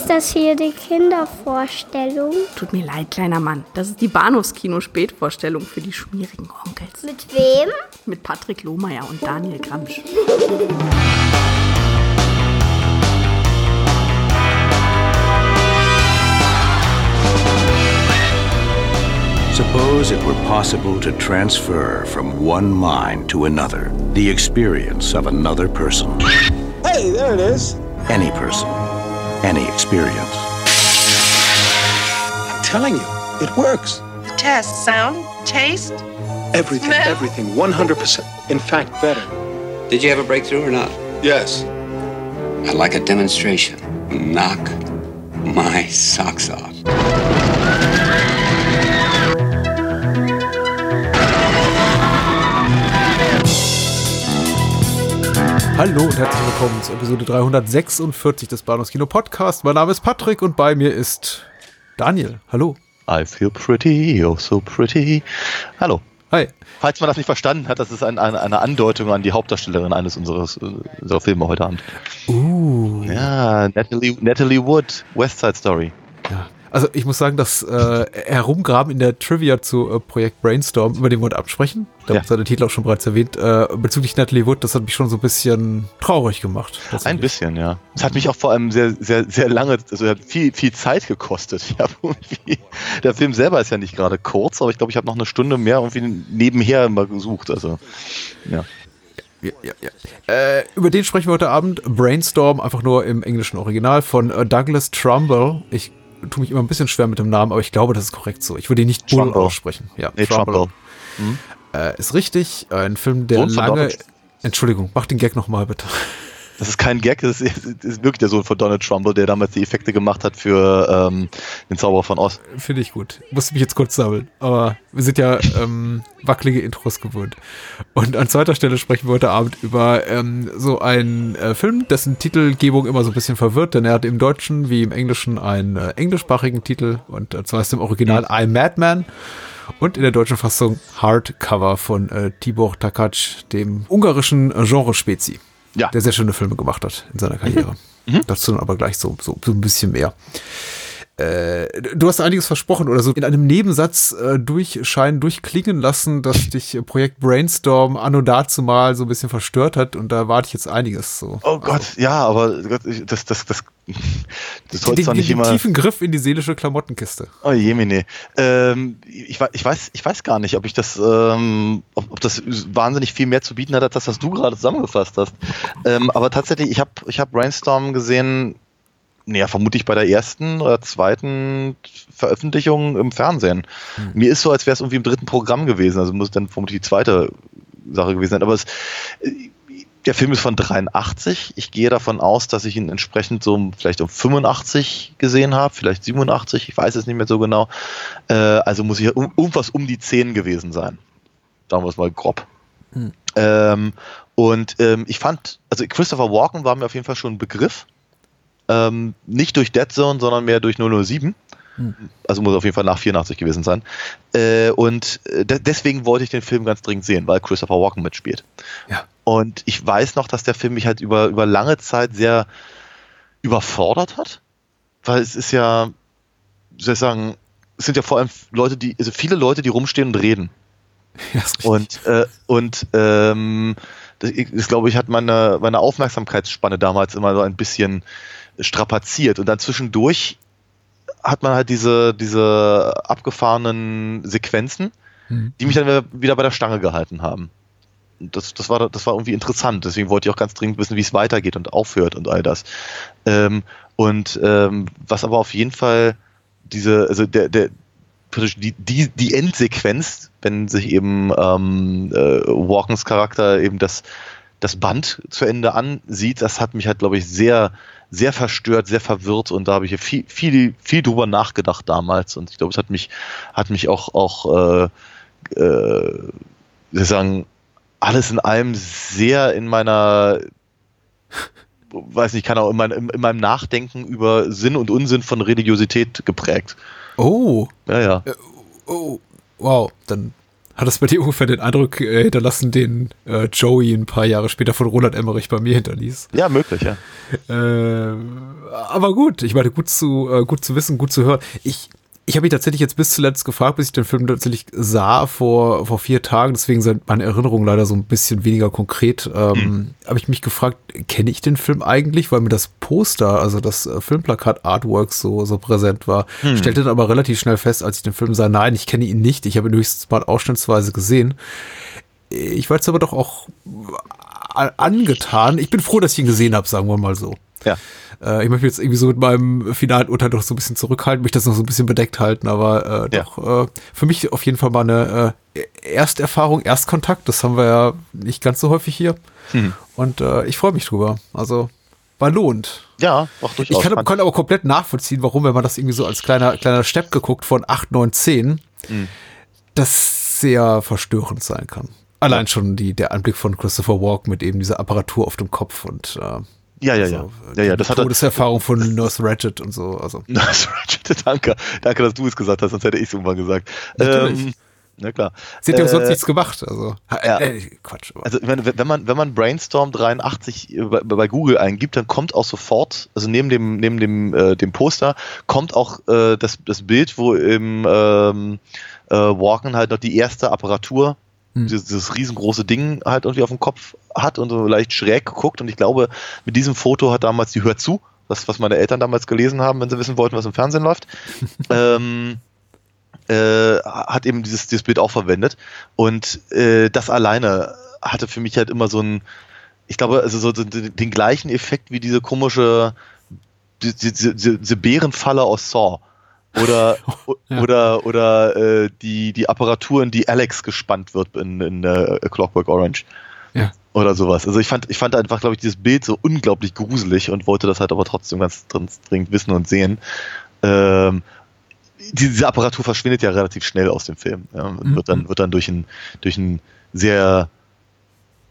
Ist das hier die Kindervorstellung? Tut mir leid, kleiner Mann. Das ist die Bahnhofskino-Spätvorstellung für die schmierigen Onkels. Mit wem? Mit Patrick Lohmeier und Daniel Gramsch. Suppose it were possible to transfer from one mind to another the experience of another person. Hey, there it is. Any person, any experience. I'm telling you, it works. The test, sound, taste. Everything, Smell. everything, 100%. In fact, better. Did you have a breakthrough or not? Yes. I'd like a demonstration. Knock my socks off. Hallo und herzlich willkommen zu Episode 346 des Bahnhofskino Podcast. Mein Name ist Patrick und bei mir ist Daniel. Hallo. I feel pretty, oh so pretty. Hallo. Hi. Falls man das nicht verstanden hat, das ist ein, ein, eine Andeutung an die Hauptdarstellerin eines unseres, unserer Filme heute Abend. Uh. Ja, Natalie, Natalie Wood, West Side Story. Ja. Also ich muss sagen, das äh, Herumgraben in der Trivia zu äh, Projekt Brainstorm, über den wir heute absprechen, da Ja. ja der Titel auch schon bereits erwähnt, äh, bezüglich Natalie Wood, das hat mich schon so ein bisschen traurig gemacht. Ein bisschen, ja. Es hat mich auch vor allem sehr, sehr, sehr lange, also hat viel, viel Zeit gekostet. Ich hab irgendwie, der Film selber ist ja nicht gerade kurz, aber ich glaube, ich habe noch eine Stunde mehr irgendwie nebenher mal gesucht. Also, ja. Ja, ja, ja. Äh, über den sprechen wir heute Abend. Brainstorm, einfach nur im englischen Original von äh, Douglas Trumbull. Ich tue mich immer ein bisschen schwer mit dem Namen, aber ich glaube, das ist korrekt so. Ich würde ihn nicht Bull aussprechen. Ja, Nee, Trumbull. Äh, ist richtig. Ein Film, der Sohn lange. Entschuldigung, mach den Gag nochmal bitte. Das ist kein Gag, das ist, ist wirklich der Sohn von Donald Trumbull, der damals die Effekte gemacht hat für ähm, den Zauberer von Oz. Finde ich gut. Musste mich jetzt kurz sammeln. Aber wir sind ja ähm, wackelige Intros gewöhnt. Und an zweiter Stelle sprechen wir heute Abend über ähm, so einen äh, Film, dessen Titelgebung immer so ein bisschen verwirrt, denn er hat im Deutschen wie im Englischen einen äh, englischsprachigen Titel und äh, zwar ist im Original I'm Madman und in der deutschen Fassung Hardcover von äh, Tibor Takac, dem ungarischen äh, Genre-Spezi, Ja. der sehr schöne Filme gemacht hat in seiner Karriere. Dazu dann aber gleich so, so, so ein bisschen mehr. Äh, du hast einiges versprochen oder so in einem Nebensatz äh, durchscheinen, durchklingen lassen, dass dich Projekt Brainstorm anno dazu mal so ein bisschen verstört hat und da warte ich jetzt einiges so. Oh Gott, ja, aber das, das, das, das soll den, zwar nicht den immer. tiefen Griff in die seelische Klamottenkiste. Oh Jemine. Ähm, ich, ich, weiß, ich weiß gar nicht, ob ich das, ähm, ob, ob das wahnsinnig viel mehr zu bieten hat, als das, was du gerade zusammengefasst hast. Ähm, aber tatsächlich, ich habe ich hab Brainstorm gesehen, naja, vermutlich bei der ersten oder zweiten Veröffentlichung im Fernsehen. Mir ist so, als wäre es irgendwie im dritten Programm gewesen, also muss dann vermutlich die zweite Sache gewesen sein. Aber es, äh, der Film ist von 83. Ich gehe davon aus, dass ich ihn entsprechend so vielleicht um 85 gesehen habe, vielleicht 87, ich weiß es nicht mehr so genau. Äh, also muss ich um, irgendwas um die 10 gewesen sein. Sagen wir es mal grob. Ähm, und ähm, ich fand, also Christopher Walken war mir auf jeden Fall schon ein Begriff. Ähm, nicht durch Dead Zone, sondern mehr durch 007. Also muss auf jeden Fall nach 84 gewesen sein. Äh, und äh, de deswegen wollte ich den Film ganz dringend sehen, weil Christopher Walken mitspielt. Ja. Und ich weiß noch, dass der Film mich halt über, über lange Zeit sehr überfordert hat. Weil es ist ja, soll ich sagen, es sind ja vor allem Leute, die, also viele Leute, die rumstehen und reden. Ja. Und, äh, und ähm, das, das glaube ich, hat meine, meine Aufmerksamkeitsspanne damals immer so ein bisschen strapaziert. Und dann zwischendurch hat man halt diese, diese abgefahrenen Sequenzen, Mhm. die mich dann wieder bei der Stange gehalten haben. Das, das, war, das war irgendwie interessant. Deswegen wollte ich auch ganz dringend wissen, wie es weitergeht und aufhört und all das. Ähm, und ähm, was aber auf jeden Fall diese, also der, der, die, die, die Endsequenz, wenn sich eben ähm, äh, Walkens Charakter eben das, das Band zu Ende ansieht, das hat mich halt, glaube ich, sehr, sehr verstört, sehr verwirrt und da habe ich viel, viel, viel drüber nachgedacht damals und ich glaube, es hat mich, hat mich auch, auch äh, äh, sagen, alles in allem sehr in meiner weiß nicht, kann auch in, mein, in, in meinem Nachdenken über Sinn und Unsinn von Religiosität geprägt. Oh, Ja, ja. oh, wow, dann hat das bei dir ungefähr den Eindruck äh, hinterlassen, den äh, Joey ein paar Jahre später von Roland Emmerich bei mir hinterließ. Ja, möglich, ja. Äh, aber gut, ich meine, gut zu, äh, gut zu wissen, gut zu hören. Ich, ich habe mich tatsächlich jetzt bis zuletzt gefragt, bis ich den Film tatsächlich sah vor, vor vier Tagen, deswegen sind meine Erinnerungen leider so ein bisschen weniger konkret. Ähm, Hm. Habe ich mich gefragt, kenne ich den Film eigentlich, weil mir das Poster, also das äh, Filmplakat Artwork so, so präsent war. Hm. Stellte dann aber relativ schnell fest, als ich den Film sah, nein, ich kenne ihn nicht. Ich habe ihn höchstens mal ausschnittsweise gesehen. Ich war jetzt aber doch auch a- angetan. Ich bin froh, dass ich ihn gesehen habe, sagen wir mal so. Ja. Äh, ich möchte mich jetzt irgendwie so mit meinem finalen Urteil doch so ein bisschen zurückhalten, mich das noch so ein bisschen bedeckt halten, aber äh, Ja. doch äh, für mich auf jeden Fall mal eine äh, Ersterfahrung, Erstkontakt. Das haben wir ja nicht ganz so häufig hier. Hm. Und äh, ich freue mich drüber. Also war lohnt. Ja, auch durchaus. Ich kann, kann aber komplett nachvollziehen, warum, wenn man das irgendwie so als kleiner, kleiner Stepp geguckt von 8, 9, 10, Hm. das sehr verstörend sein kann. Allein schon die, der Anblick von Christopher Walken mit eben dieser Apparatur auf dem Kopf und äh, ja, ja, ja. so, ja, ja, die das hat er, Todeserfahrung von Nurse Ratchet und so. Also Nice, Ratchet, danke. Danke, dass du es gesagt hast, sonst hätte ich es irgendwann gesagt. Natürlich. Ähm, na klar. sie hat ja Äh, sonst nichts gemacht. Also ja. äh, Quatsch. Aber. Also meine, wenn man, wenn man Brainstorm 83 bei, bei Google eingibt, dann kommt auch sofort, also neben dem, neben dem, äh, dem Poster, kommt auch äh, das, das Bild, wo im ähm, äh, Walken halt noch die erste Apparatur, Hm. dieses, dieses riesengroße Ding halt irgendwie auf dem Kopf hat und so leicht schräg geguckt. Und ich glaube, mit diesem Foto hat damals die Hör zu, das, was meine Eltern damals gelesen haben, wenn sie wissen wollten, was im Fernsehen läuft. ähm, äh, hat eben dieses, dieses Bild auch verwendet. Und äh, das alleine hatte für mich halt immer so ein, ich glaube, also so den, den gleichen Effekt wie diese komische, die- die- diese, diese, diese Bärenfalle aus Saw. Oder, Ja. oder, oder äh, die, die Apparatur, in die Alex gespannt wird in, in äh, A Clockwork Orange. Ja. Oder sowas. Also ich fand, ich fand einfach, glaube ich, dieses Bild so unglaublich gruselig und wollte das halt aber trotzdem ganz ganz dringend wissen und sehen. Ähm, die- diese Apparatur verschwindet ja relativ schnell aus dem Film. Ja, und Mhm. wird dann, wird dann durch ein, durch ein sehr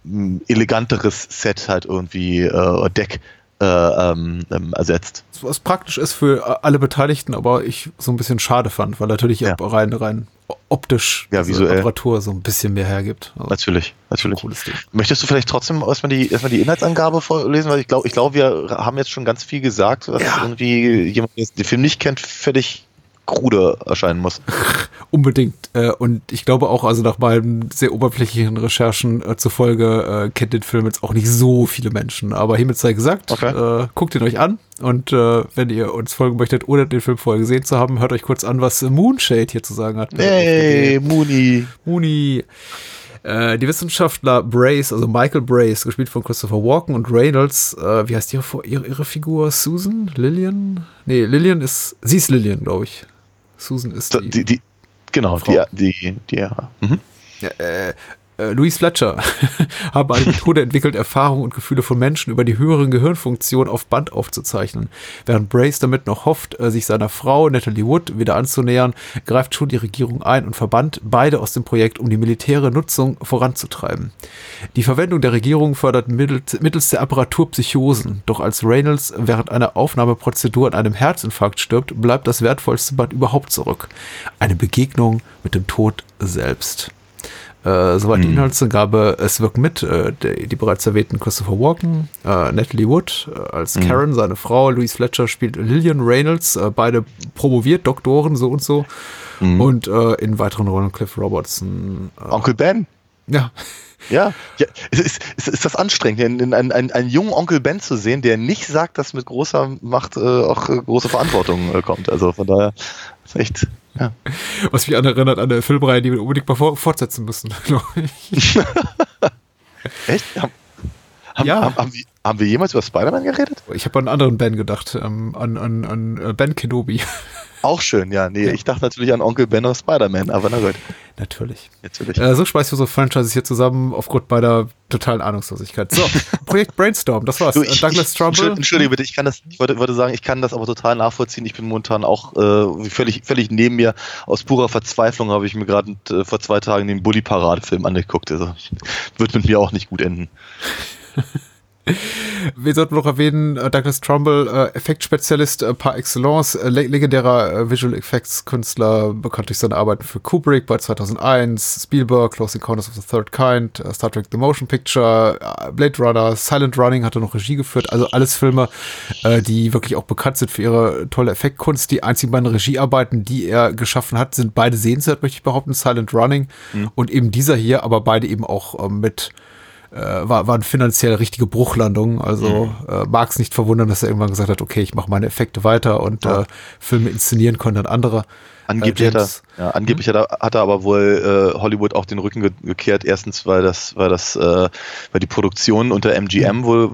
mh, eleganteres Set halt irgendwie äh, Deck äh, ähm, ähm, ersetzt. Was praktisch ist für alle Beteiligten, aber ich so ein bisschen schade fand, weil natürlich Ja. rein, rein optisch Ja, visuell. Apparatur so ein bisschen mehr hergibt. Also, Natürlich, natürlich. cooles Ding. Möchtest du vielleicht trotzdem erstmal die, erstmal die Inhaltsangabe vorlesen? Weil ich glaube, ich glaube, wir haben jetzt schon ganz viel gesagt, was Ja. irgendwie jemand, der den Film nicht kennt, völlig krude erscheinen muss. Unbedingt. Äh, und ich glaube auch, also nach meinen sehr oberflächlichen Recherchen äh, zufolge äh, kennt den Film jetzt auch nicht so viele Menschen. Aber hiermit sei gesagt, Okay. guckt ihn euch an. Und wenn ihr uns folgen möchtet, ohne den Film vorher gesehen zu haben, hört euch kurz an, was Moonshade hier zu sagen hat. Hey, Mooney. Mooney. Die Wissenschaftler Brace, also Michael Brace, gespielt von Christopher Walken und Reynolds, äh, wie heißt ihre, ihre, ihre Figur? Susan? Lillian? Nee, Lillian ist, sie ist Lillian, glaube ich. Susan ist die, Die, die, genau, Frau. die, die, die, ja. Mhm. äh, äh, Louise Fletcher haben eine Methode entwickelt, Erfahrungen und Gefühle von Menschen über die höheren Gehirnfunktionen auf Band aufzuzeichnen. Während Brace damit noch hofft, äh, sich seiner Frau Natalie Wood wieder anzunähern, greift schon die Regierung ein und verbannt beide aus dem Projekt, um die militäre Nutzung voranzutreiben. Die Verwendung der Regierung fördert mittels, mittels der Apparatur Psychosen, doch als Reynolds während einer Aufnahmeprozedur an einem Herzinfarkt stirbt, bleibt das wertvollste Band überhaupt zurück. Eine Begegnung mit dem Tod selbst. Äh, soweit die Inhaltsangabe, es wirken mit äh, die, die bereits erwähnten Christopher Walken, äh, Natalie Wood äh, als Karen, seine Frau, Louise Fletcher spielt Lillian Reynolds, äh, beide promoviert, Doktoren, so und so. Und äh, in weiteren Rollen Cliff Robertson. Äh, Onkel Ben. ja, Ja, ja es ist, es ist das anstrengend, einen, einen, einen, einen jungen Onkel Ben zu sehen, der nicht sagt, dass mit großer Macht äh, auch äh, große Verantwortung äh, kommt. Also von daher ist echt, ja. was mich an erinnert an eine Filmreihe, die wir unbedingt mal fortsetzen müssen, glaube ich. Echt? Haben, haben, Ja. haben, haben, wir, haben wir jemals über Spider-Man geredet? Ich habe an einen anderen Ben gedacht, ähm, an, an, an äh, Ben Kenobi. Auch schön, ja. Nee, ich dachte natürlich an Onkel Ben aus Spider-Man, aber na gut, Natürlich. natürlich. Äh, so schmeißen wir so Franchises hier zusammen aufgrund meiner totalen Ahnungslosigkeit. So, Projekt Brainstorm, das war's. Du, Äh, Douglas Trumbull. Entschuldige, Entschuldige bitte, ich kann das, ich wollte, wollte sagen, ich kann das aber total nachvollziehen. Ich bin momentan auch äh, völlig, völlig neben mir. Aus purer Verzweiflung habe ich mir gerade äh, vor zwei Tagen den Bully-Parade-Film angeguckt. Also wird mit mir auch nicht gut enden. Wir sollten noch erwähnen, äh, Douglas Trumbull, äh, Effektspezialist äh, par excellence, le legendärer Visual Effects Künstler, bekannt durch seine Arbeiten für Kubrick bei 2001, Spielberg, Close Encounters of the Third Kind, Star Trek The Motion Picture, Blade Runner, Silent Running hat er noch Regie geführt, also alles Filme, die wirklich auch bekannt sind für ihre tolle Effektkunst. Die einzigen beiden Regiearbeiten, die er geschaffen hat, sind beide sehenswert, möchte ich behaupten, Silent Running und eben dieser hier, aber beide eben auch mit äh, war, waren finanziell richtige Bruchlandungen. Also äh, mag es nicht verwundern, dass er irgendwann gesagt hat, okay, ich mache meine Effekte weiter und äh, Filme inszenieren können dann andere. Angeblich, Äh, hat, er, ja, angeblich hat, er, hat er aber wohl äh, Hollywood auch den Rücken ge gekehrt. Erstens, weil das, weil das, äh, weil die Produktion unter MGM wohl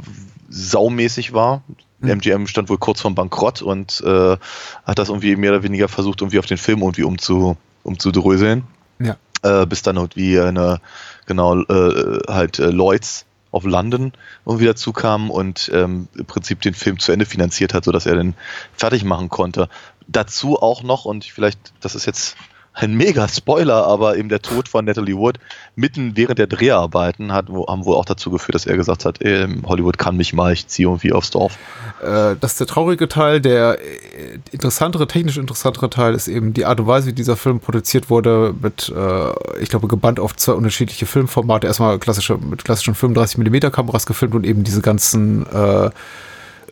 saumäßig war. MGM stand wohl kurz vorm Bankrott und äh, hat das irgendwie mehr oder weniger versucht, irgendwie auf den Film irgendwie umzu, umzudröseln. Ja. Äh, bis dann irgendwie eine, genau, äh, halt äh, Lloyds auf London irgendwie dazu kam und ähm, im Prinzip den Film zu Ende finanziert hat, sodass er den fertig machen konnte. Dazu auch noch, und vielleicht, das ist jetzt ein mega Spoiler, aber eben der Tod von Natalie Wood mitten während der Dreharbeiten hat, wo, haben wohl auch dazu geführt, dass er gesagt hat, ähm, Hollywood kann mich mal, ich ziehe irgendwie aufs Dorf. Äh, das ist der traurige Teil. Der äh, interessantere, technisch interessantere Teil ist eben die Art und Weise, wie dieser Film produziert wurde, mit, äh, ich glaube, gebannt auf zwei unterschiedliche Filmformate. Erstmal klassische, mit klassischen 35mm Kameras gefilmt und eben diese ganzen äh,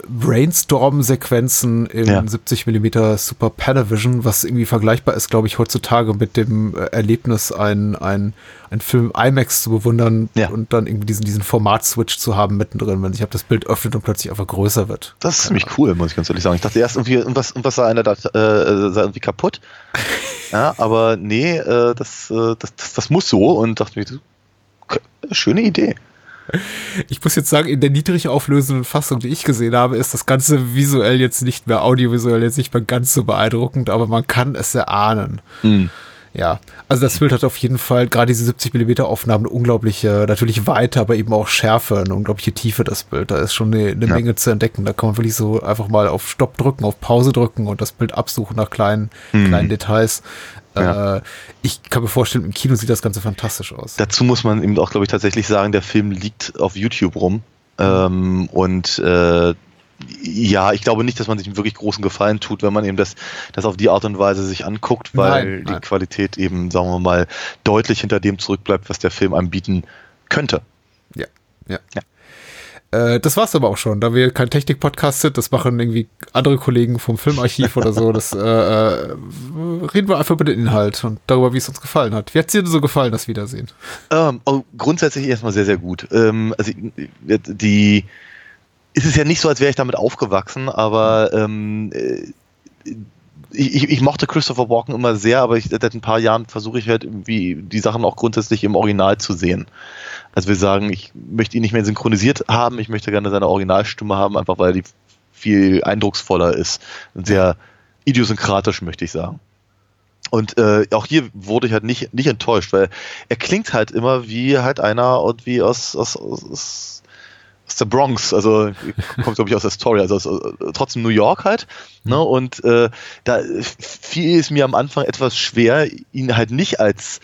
Brainstorm-Sequenzen in Ja. 70 mm Super Panavision, was irgendwie vergleichbar ist, glaube ich, heutzutage mit dem äh, Erlebnis, ein, ein, Film IMAX zu bewundern Ja. und dann irgendwie diesen, diesen Format-Switch zu haben mittendrin, wenn sich ab das Bild öffnet und plötzlich einfach größer wird. Das ist ziemlich cool, muss ich ganz ehrlich sagen. Ich dachte erst irgendwie, irgendwas, irgendwas sei einer da, äh, sei irgendwie kaputt. ja, aber nee, äh, das, äh, das, das, das muss so und dachte mir, schöne Idee. Ich muss jetzt sagen, in der niedrig auflösenden Fassung, die ich gesehen habe, ist das Ganze visuell jetzt nicht mehr, audiovisuell jetzt nicht mehr ganz so beeindruckend, aber man kann es erahnen. Ja, also das Bild hat auf jeden Fall, gerade diese 70 mm Aufnahmen, eine unglaubliche, natürlich Weite, aber eben auch Schärfe, eine unglaubliche Tiefe, das Bild. Da ist schon eine, eine Ja. Menge zu entdecken. Da kann man wirklich so einfach mal auf Stopp drücken, auf Pause drücken und das Bild absuchen nach kleinen, kleinen Details. Ja. Äh, ich kann mir vorstellen, im Kino sieht das Ganze fantastisch aus. Dazu muss man eben auch, glaube ich, tatsächlich sagen, der Film liegt auf YouTube rum. Ähm, und äh, ja, ich glaube nicht, dass man sich einen wirklich großen Gefallen tut, wenn man eben das, das auf die Art und Weise sich anguckt, weil Nein, die nein. Qualität eben, sagen wir mal, deutlich hinter dem zurückbleibt, was der Film anbieten könnte. Ja, ja. Äh, das war's aber auch schon, da wir kein Technik-Podcast sind, das machen irgendwie andere Kollegen vom Filmarchiv oder so, das äh, äh, reden wir einfach über den Inhalt und darüber, wie es uns gefallen hat. Wie hat es dir so gefallen, das Wiedersehen? Ähm, oh, grundsätzlich erstmal sehr, sehr gut. Ähm, also äh, die es ist ja nicht so, als wäre ich damit aufgewachsen, aber ähm, äh, ich, ich- ich mochte Christopher Walken immer sehr, aber ich, seit ein paar Jahren versuche ich halt irgendwie die Sachen auch grundsätzlich im Original zu sehen. Also wir sagen, ich möchte ihn nicht mehr synchronisiert haben, ich möchte gerne seine Originalstimme haben, einfach weil die viel eindrucksvoller ist und sehr idiosynkratisch, möchte ich sagen. Und äh, auch hier wurde ich halt nicht, nicht enttäuscht, weil er klingt halt immer wie halt einer und wie aus, aus, aus, aus der Bronx, also kommt glaube ich aus Astoria, also aus, äh, trotzdem New York halt. Ne? Und äh, da fiel es mir am Anfang etwas schwer, ihn halt nicht als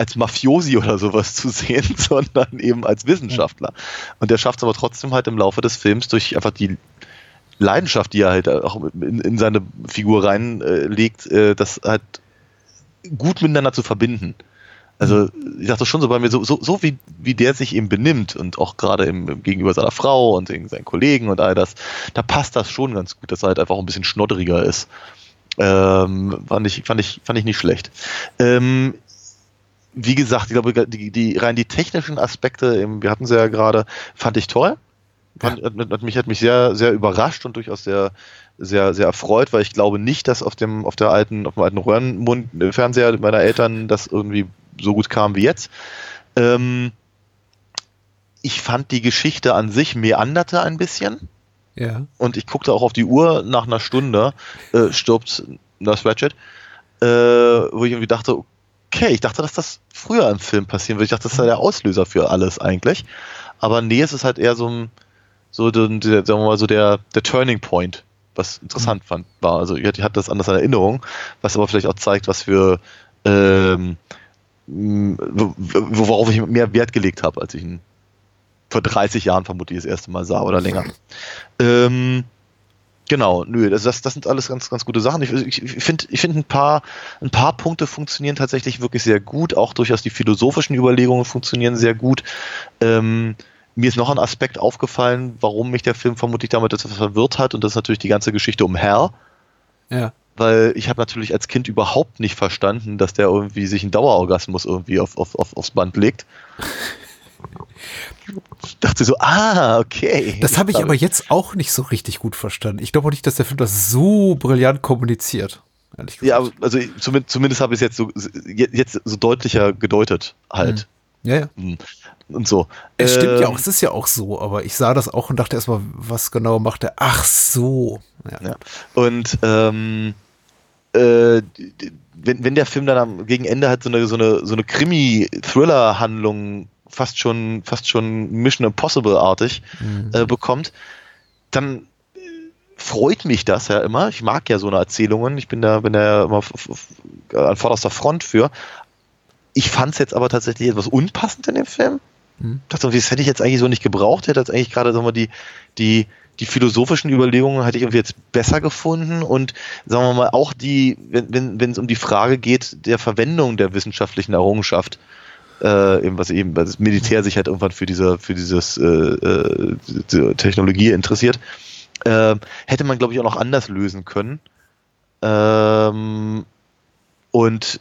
als Mafiosi oder sowas zu sehen, sondern eben als Wissenschaftler. Und der schafft es aber trotzdem halt im Laufe des Films durch einfach die Leidenschaft, die er halt auch in, in seine Figur reinlegt, äh, das halt gut miteinander zu verbinden. Also ich dachte schon so bei mir, so, so, so wie, wie der sich eben benimmt und auch gerade im, gegenüber seiner Frau und seinen Kollegen und all das, da passt das schon ganz gut, dass er halt einfach auch ein bisschen schnodderiger ist. Ähm, fand, ich, fand, ich, fand ich nicht schlecht. Ähm, wie gesagt, ich glaube, die, die rein die technischen Aspekte, wir hatten sie ja gerade, fand ich toll. Fand, hat, hat mich hat mich sehr sehr überrascht und durchaus sehr sehr sehr erfreut, weil ich glaube nicht, dass auf dem auf der alten auf dem alten Röhrenmund-Fernseher meiner Eltern das irgendwie so gut kam wie jetzt. Ähm, ich fand die Geschichte an sich meanderte ein bisschen Ja. und ich guckte auch auf die Uhr nach einer Stunde äh, stirbt Nurse Ratchet, äh, wo ich irgendwie dachte, okay, ich dachte, dass das früher im Film passieren würde. Ich dachte, das sei der Auslöser für alles eigentlich. Aber nee, es ist halt eher so ein, so sagen wir mal so der, der Turning Point, was interessant fand, war. Also ich hatte das anders in Erinnerung, was aber vielleicht auch zeigt, was für ähm, worauf ich mehr Wert gelegt habe, als ich ihn vor 30 Jahren vermutlich das erste Mal sah oder länger. Ähm, genau, nö, das, das, das sind alles ganz, ganz gute Sachen. Ich, ich finde, ich finde ein paar, ein paar Punkte funktionieren tatsächlich wirklich sehr gut. Auch durchaus die philosophischen Überlegungen funktionieren sehr gut. Ähm, mir ist noch ein Aspekt aufgefallen, warum mich der Film vermutlich damit etwas verwirrt hat, und das ist natürlich die ganze Geschichte um Hal. Ja. Weil ich habe natürlich als Kind überhaupt nicht verstanden, dass der irgendwie sich einen Dauerorgasmus irgendwie auf, auf, auf, aufs Band legt. Ich dachte so, ah, okay. Das habe ich aber jetzt auch nicht so richtig gut verstanden. Ich glaube auch nicht, dass der Film das so brillant kommuniziert. Ja, also zumindest, zumindest habe ich es jetzt so, jetzt so deutlicher gedeutet halt. ja, ja. Und so. Es stimmt ja Ähm, auch, es ist ja auch so, aber ich sah das auch und dachte erstmal, was genau macht er? Ach so. Ja. Ja. Und ähm, äh, wenn, wenn der Film dann am, gegen Ende halt so eine, so eine, so eine Krimi-Thriller-Handlung fast schon, fast schon Mission Impossible-artig äh, bekommt, dann äh, freut mich das ja immer. Ich mag ja so eine Erzählungen. Ich bin da, bin da immer an vorderster Front für. Ich fand es jetzt aber tatsächlich etwas unpassend in dem Film. Mhm. dachte, das hätte ich jetzt eigentlich so nicht gebraucht. Hätte jetzt eigentlich gerade, sagen wir, die, die, die philosophischen Überlegungen hätte ich irgendwie jetzt besser gefunden und sagen wir mal auch die, wenn, wenn, wenn es um die Frage geht der Verwendung der wissenschaftlichen Errungenschaft, äh, eben was eben das Militär sich halt irgendwann für diese, für dieses äh, äh, diese Technologie interessiert, äh, hätte man glaube ich auch noch anders lösen können. Ähm, und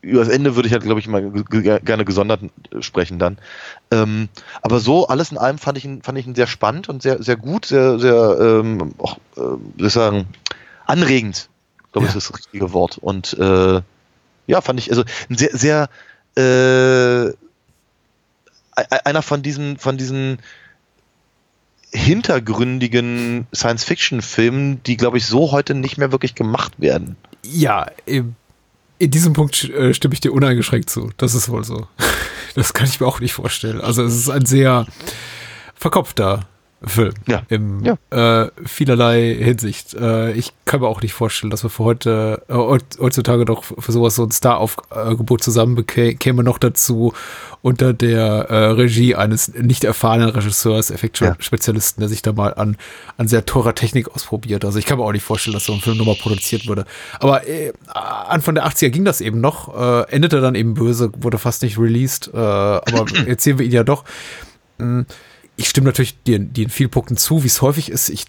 über das Ende würde ich halt, glaube ich, mal gerne gesondert sprechen dann. Ähm, aber so, alles in allem fand ich ihn, fand ich ihn sehr spannend und sehr, sehr gut, sehr, sehr, ähm, auch, äh, soll ich sagen, anregend, glaube ich, Ja. ist das richtige Wort. Und äh, ja, fand ich, also ein sehr, sehr, äh, e- e- einer von diesen, von diesen hintergründigen Science-Fiction-Filmen, die, glaube ich, so heute nicht mehr wirklich gemacht werden. Ja, in diesem Punkt äh, stimme ich dir uneingeschränkt zu. Das ist wohl so. Das kann ich mir auch nicht vorstellen. Also es ist ein sehr verkopfter Film Ja. im Ja. Äh, vielerlei Hinsicht. Äh, ich kann mir auch nicht vorstellen, dass wir für heute äh, heut- heutzutage doch für sowas so ein Star-Aufgebot zusammenbekäme noch dazu unter der äh, Regie eines nicht erfahrenen Regisseurs, Effektspezialisten, der sich da mal an, an sehr teurer Technik ausprobiert. Also ich kann mir auch nicht vorstellen, dass so ein Film nochmal produziert wurde. Aber äh, Anfang der 80er ging das eben noch, äh, endete dann eben böse, wurde fast nicht released, aber jetzt sehen wir ihn ja doch. Mm, Ich stimme natürlich dir, dir in vielen Punkten zu, wie es häufig ist. Ich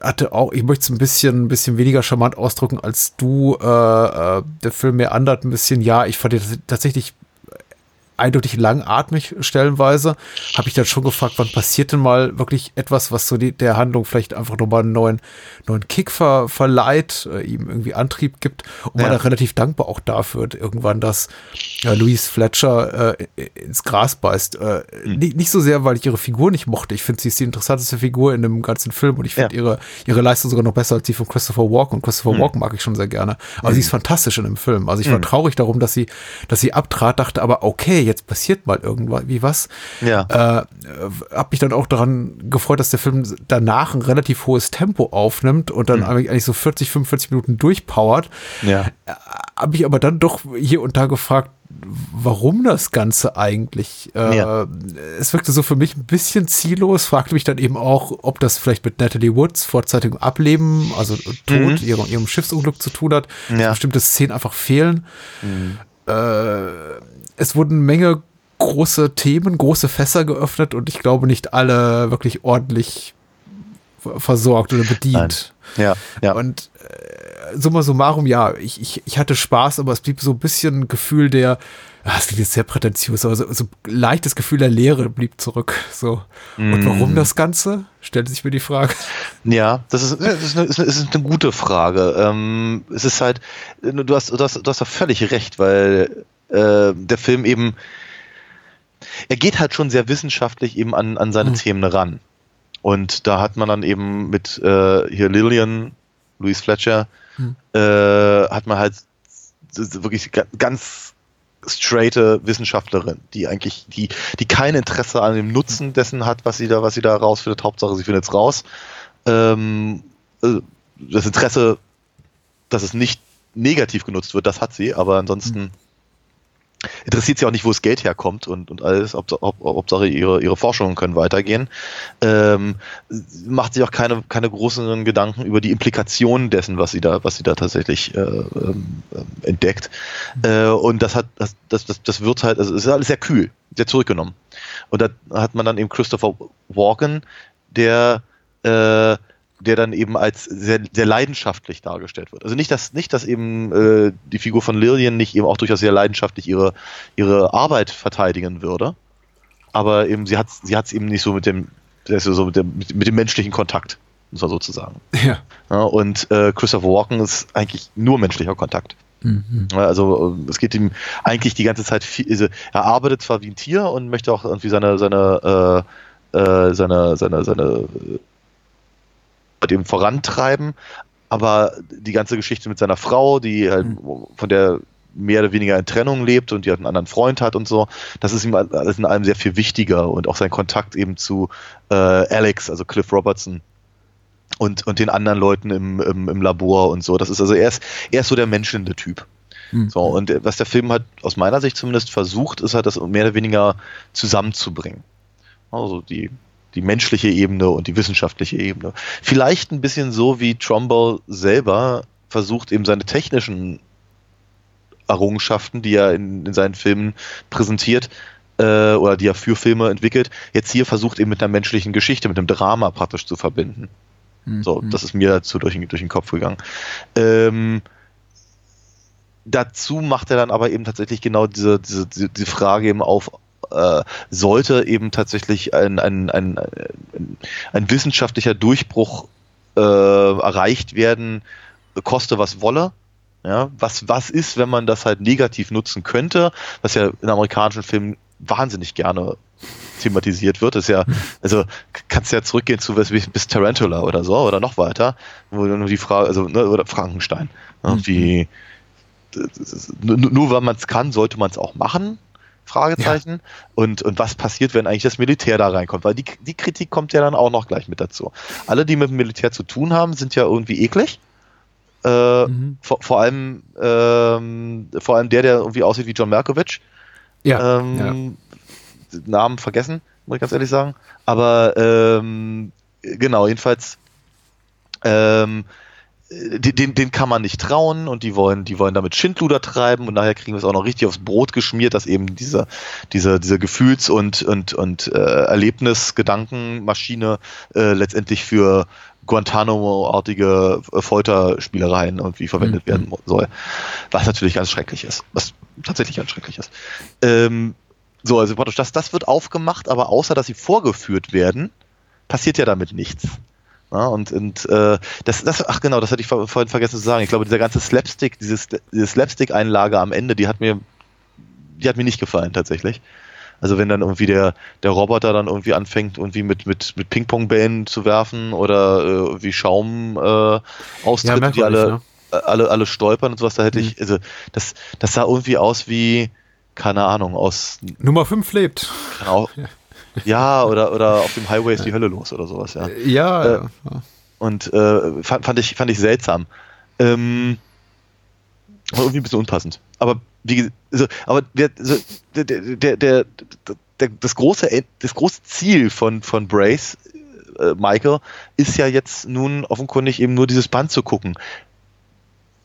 hatte auch, ich möchte es ein bisschen, ein bisschen weniger charmant ausdrücken als du. Äh, äh, der Film mehr andert ein bisschen. Ja, ich fand tatsächlich eindeutig langatmig stellenweise. Habe ich dann schon gefragt, wann passiert denn mal wirklich etwas, was so die, der Handlung vielleicht einfach nochmal einen neuen, neuen Kick ver, verleiht, äh, ihm irgendwie Antrieb gibt. Und Ja. da relativ dankbar auch dafür, irgendwann, dass äh, Louise Fletcher äh, ins Gras beißt. Äh, nicht, nicht so sehr, weil ich ihre Figur nicht mochte. Ich finde, sie ist die interessanteste Figur in dem ganzen Film und ich finde Ja. ihre, ihre Leistung sogar noch besser als die von Christopher Walken. Und Christopher Walken mag ich schon sehr gerne. Aber sie ist fantastisch in dem Film. Also ich war traurig darum, dass sie, dass sie abtrat, dachte aber, okay, jetzt passiert mal irgendwas, wie was. Ja. Äh, hab mich dann auch daran gefreut, dass der Film danach ein relativ hohes Tempo aufnimmt und dann eigentlich so 40, 45 Minuten durchpowert. Ja. Habe ich aber dann doch hier und da gefragt, warum das Ganze eigentlich? Äh, Ja. Es wirkte so für mich ein bisschen ziellos, fragte mich dann eben auch, ob das vielleicht mit Natalie Woods vorzeitigem Ableben, also Tod, ihrem, ihrem Schiffsunglück zu tun hat. Ja. Bestimmte Szenen einfach fehlen. Äh, es wurden eine Menge große Themen, große Fässer geöffnet und ich glaube nicht alle wirklich ordentlich versorgt oder bedient. Ja, ja. Und äh, summa summarum, ja, ich, ich, ich hatte Spaß, aber es blieb so ein bisschen ein Gefühl der, ah, es klingt jetzt sehr prätentiös, aber so, so leichtes Gefühl der Leere blieb zurück. So. Und Mm. warum das Ganze? Stellte sich mir die Frage. Ja, das ist, das ist, eine, ist, eine, ist eine gute Frage. Ähm, es ist halt, du hast, du hast, du hast da völlig recht, weil äh, der Film eben, er geht halt schon sehr wissenschaftlich eben an, an seine Themen ran. Und da hat man dann eben mit äh, hier Lillian, Louise Fletcher, äh, hat man halt wirklich ga- ganz straighte Wissenschaftlerin, die eigentlich, die, die kein Interesse an dem Nutzen dessen hat, was sie da, was sie da rausfindet. Hauptsache, sie findet es raus. Ähm, äh, das Interesse, dass es nicht negativ genutzt wird, das hat sie, aber ansonsten interessiert sie auch nicht, wo das Geld herkommt und, und alles. Hauptsache, Hauptsache ihre, ihre Forschungen können weitergehen. Ähm, macht sich auch keine, keine großen Gedanken über die Implikationen dessen, was sie da, was sie da tatsächlich äh, ähm, entdeckt. Äh, und das hat, das, das, das, das wird halt, also es ist alles sehr kühl, sehr zurückgenommen. Und da hat man dann eben Christopher Walken, der äh, der dann eben als sehr, sehr leidenschaftlich dargestellt wird. Also nicht, dass, nicht, dass eben äh, die Figur von Lillian nicht eben auch durchaus sehr leidenschaftlich ihre, ihre Arbeit verteidigen würde, aber eben sie hat sie hat es eben nicht so mit dem, so mit dem, mit, mit dem menschlichen Kontakt, muss man sozusagen. Ja. ja und äh, Christopher Walken ist eigentlich nur menschlicher Kontakt. Mhm. Also es geht ihm eigentlich die ganze Zeit viel, also, er arbeitet zwar wie ein Tier und möchte auch irgendwie seine, seine, äh, äh, seine, seine, seine dem vorantreiben, aber die ganze Geschichte mit seiner Frau, die halt von der mehr oder weniger in Trennung lebt und die halt einen anderen Freund hat und so, das ist ihm alles in allem sehr viel wichtiger und auch sein Kontakt eben zu äh, Alex, also Cliff Robertson und, und den anderen Leuten im, im, im Labor und so. Das ist also er ist, er ist so der menschelnde Typ. Mhm. So, und was der Film hat aus meiner Sicht zumindest versucht, ist halt das mehr oder weniger zusammenzubringen. Also die die menschliche Ebene und die wissenschaftliche Ebene. Vielleicht ein bisschen so, wie Trumbull selber versucht, eben seine technischen Errungenschaften, die er in, in seinen Filmen präsentiert, äh, oder die er für Filme entwickelt, jetzt hier versucht, eben mit einer menschlichen Geschichte, mit einem Drama praktisch zu verbinden. Mhm. So, das ist mir dazu durch, durch den Kopf gegangen. Ähm, dazu macht er dann aber eben tatsächlich genau diese, diese, diese Frage eben auf, äh, sollte eben tatsächlich ein, ein, ein, ein, ein wissenschaftlicher Durchbruch äh, erreicht werden, koste was wolle. Ja, was, was ist, wenn man das halt negativ nutzen könnte, was ja in amerikanischen Filmen wahnsinnig gerne thematisiert wird. Das ist ja, also kannst ja zurückgehen zu bis, bis Tarantula oder so oder noch weiter, wo nur die Frage, also ne, oder Frankenstein, ne, mhm. wie nur, nur weil man es kann, sollte man es auch machen. Fragezeichen. Ja. Und, und was passiert, wenn eigentlich das Militär da reinkommt? Weil die, die Kritik kommt ja dann auch noch gleich mit dazu. Alle, die mit dem Militär zu tun haben, sind ja irgendwie eklig. Äh, mhm. vor, vor, allem ähm, vor allem der, der irgendwie aussieht wie John Malkovich. Ja, ähm, ja. Namen vergessen, muss ich ganz ehrlich sagen. Aber ähm, genau, jedenfalls ähm, den, den kann man nicht trauen und die wollen, die wollen damit Schindluder treiben und nachher kriegen wir es auch noch richtig aufs Brot geschmiert, dass eben diese, diese, diese Gefühls- und, und, und äh, Erlebnis-Gedankenmaschine äh, letztendlich für Guantanamo-artige Folterspielereien irgendwie verwendet mhm. werden soll. Was natürlich ganz schrecklich ist. Was tatsächlich ganz schrecklich ist. Ähm, so, also praktisch, das, das wird aufgemacht, aber außer dass sie vorgeführt werden, passiert ja damit nichts. Ja, und und äh, das, das, ach genau, das hatte ich vorhin vergessen zu sagen. Ich glaube, dieser ganze Slapstick, dieses, diese Slapstick-Einlage am Ende, die hat mir, die hat mir nicht gefallen tatsächlich. Also wenn dann irgendwie der, der Roboter dann irgendwie anfängt, irgendwie mit, mit, mit Ping-Pong-Bällen zu werfen oder äh, irgendwie Schaum äh, austritt, ja, die alle, nicht, ne? alle, alle stolpern und sowas, da hätte mhm. ich, also das, das sah irgendwie aus wie, keine Ahnung, aus Nummer 5 lebt. Genau. Ja, oder, oder auf dem Highway ist die Hölle los oder sowas, ja. Ja, äh, ja. Und äh, fand, fand, ich, fand ich seltsam. Ähm, war irgendwie ein bisschen unpassend. Aber wie also, aber der, der, der, der, der, das, große, das große Ziel von, von Brace, äh, Michael, ist ja jetzt nun offenkundig eben nur dieses Band zu gucken.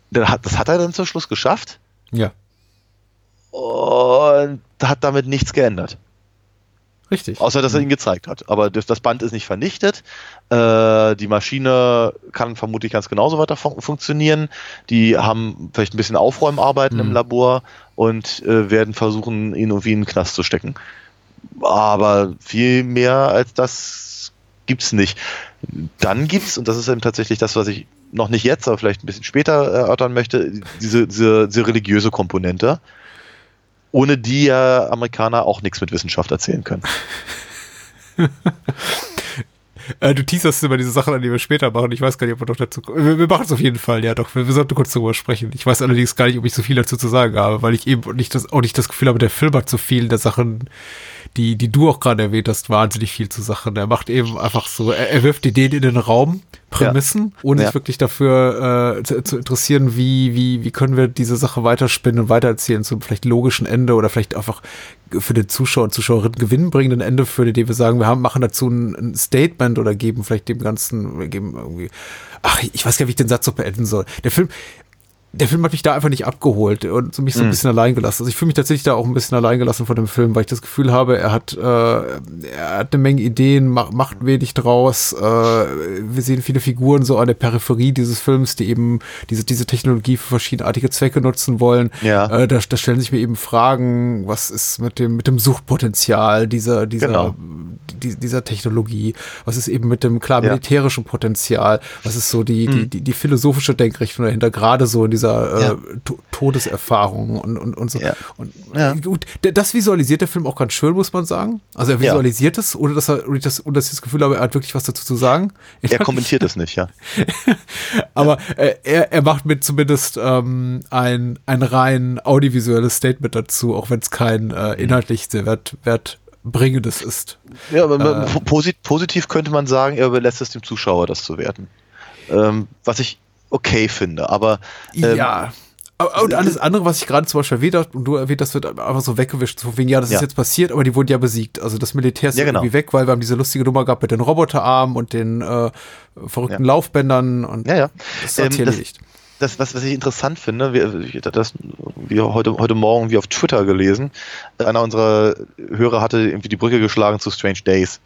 Das hat er dann zum Schluss geschafft. Ja. Und hat damit nichts geändert. Richtig. Außer, dass er ihn gezeigt hat. Aber das, das Band ist nicht vernichtet. Äh, die Maschine kann vermutlich ganz genauso weiter fun funktionieren. Die haben vielleicht ein bisschen Aufräumarbeiten mhm. im Labor und äh, werden versuchen, ihn irgendwie in den Knast zu stecken. Aber viel mehr als das gibt's nicht. Dann gibt's, und das ist eben tatsächlich das, was ich noch nicht jetzt, aber vielleicht ein bisschen später erörtern möchte, diese, diese, diese religiöse Komponente ohne die ja Amerikaner auch nichts mit Wissenschaft erzählen können. Äh, du teaserst immer diese Sachen, an die wir später machen. Ich weiß gar nicht, ob wir noch dazu. Wir, wir machen es auf jeden Fall, ja doch. Wir, wir sollten kurz darüber sprechen. Ich weiß allerdings gar nicht, ob ich so viel dazu zu sagen habe, weil ich eben nicht das, auch nicht das Gefühl habe, der Film hat so viel der Sachen, die, die du auch gerade erwähnt hast, wahnsinnig viel zu Sachen. Er macht eben einfach so, er, er wirft Ideen in den Raum, Prämissen, ohne Ja. sich wirklich dafür äh, zu, zu interessieren, wie, wie, wie können wir diese Sache weiterspinnen und weitererzählen zum vielleicht logischen Ende oder vielleicht einfach für den Zuschauer und Zuschauerinnen gewinnbringenden Ende führen, indem wir sagen, wir haben, machen dazu ein, ein Statement oder geben vielleicht dem Ganzen, wir geben irgendwie, ach, ich weiß gar nicht, wie ich den Satz so beenden soll. Der Film, der Film hat mich da einfach nicht abgeholt und so mich so ein bisschen allein gelassen. Also ich fühle mich tatsächlich da auch ein bisschen allein gelassen von dem Film, weil ich das Gefühl habe, er hat, äh, er hat eine Menge Ideen, ma macht wenig draus. Äh, wir sehen viele Figuren so an der Peripherie dieses Films, die eben diese, diese Technologie für verschiedenartige Zwecke nutzen wollen. Ja. Äh, da, da stellen sich mir eben Fragen, was ist mit dem, mit dem Suchtpotenzial dieser, dieser, Genau. die, dieser Technologie? Was ist eben mit dem klar Ja. militärischen Potenzial? Was ist so die, die, die, die philosophische Denkrichtung dahinter, gerade so in dieser äh, Ja. To Todeserfahrung und, und, und so. Ja. Und Ja. gut, d- das visualisiert der Film auch ganz schön, muss man sagen. Also er visualisiert es, ohne dass er, dass, ohne dass ich das Gefühl habe, er hat wirklich was dazu zu sagen. Er kommentiert es nicht, ja. Aber äh, er, er macht mir zumindest ähm, ein, ein rein audiovisuelles Statement dazu, auch wenn es kein äh, inhaltlich sehr wert, wertbringendes ist. Ja, aber Äh. po- posit positiv könnte man sagen, er überlässt es dem Zuschauer, das zu werten. Ähm, was ich okay finde, aber ähm, ja. Und alles andere, was ich gerade zum Beispiel erwähnt habe, und du erwähnt, das wird einfach so weggewischt, so wegen, ja, das Ja. ist jetzt passiert, aber die wurden ja besiegt. Also das Militär ist Ja, genau. irgendwie weg, weil wir haben diese lustige Nummer gehabt mit den Roboterarmen und den äh, verrückten Ja. Laufbändern und ja, ja. das hat Ähm, erledigt. das, was, was ich interessant finde, wir, das wir heute, heute Morgen wie auf Twitter gelesen. Einer unserer Hörer hatte irgendwie die Brücke geschlagen zu Strange Days,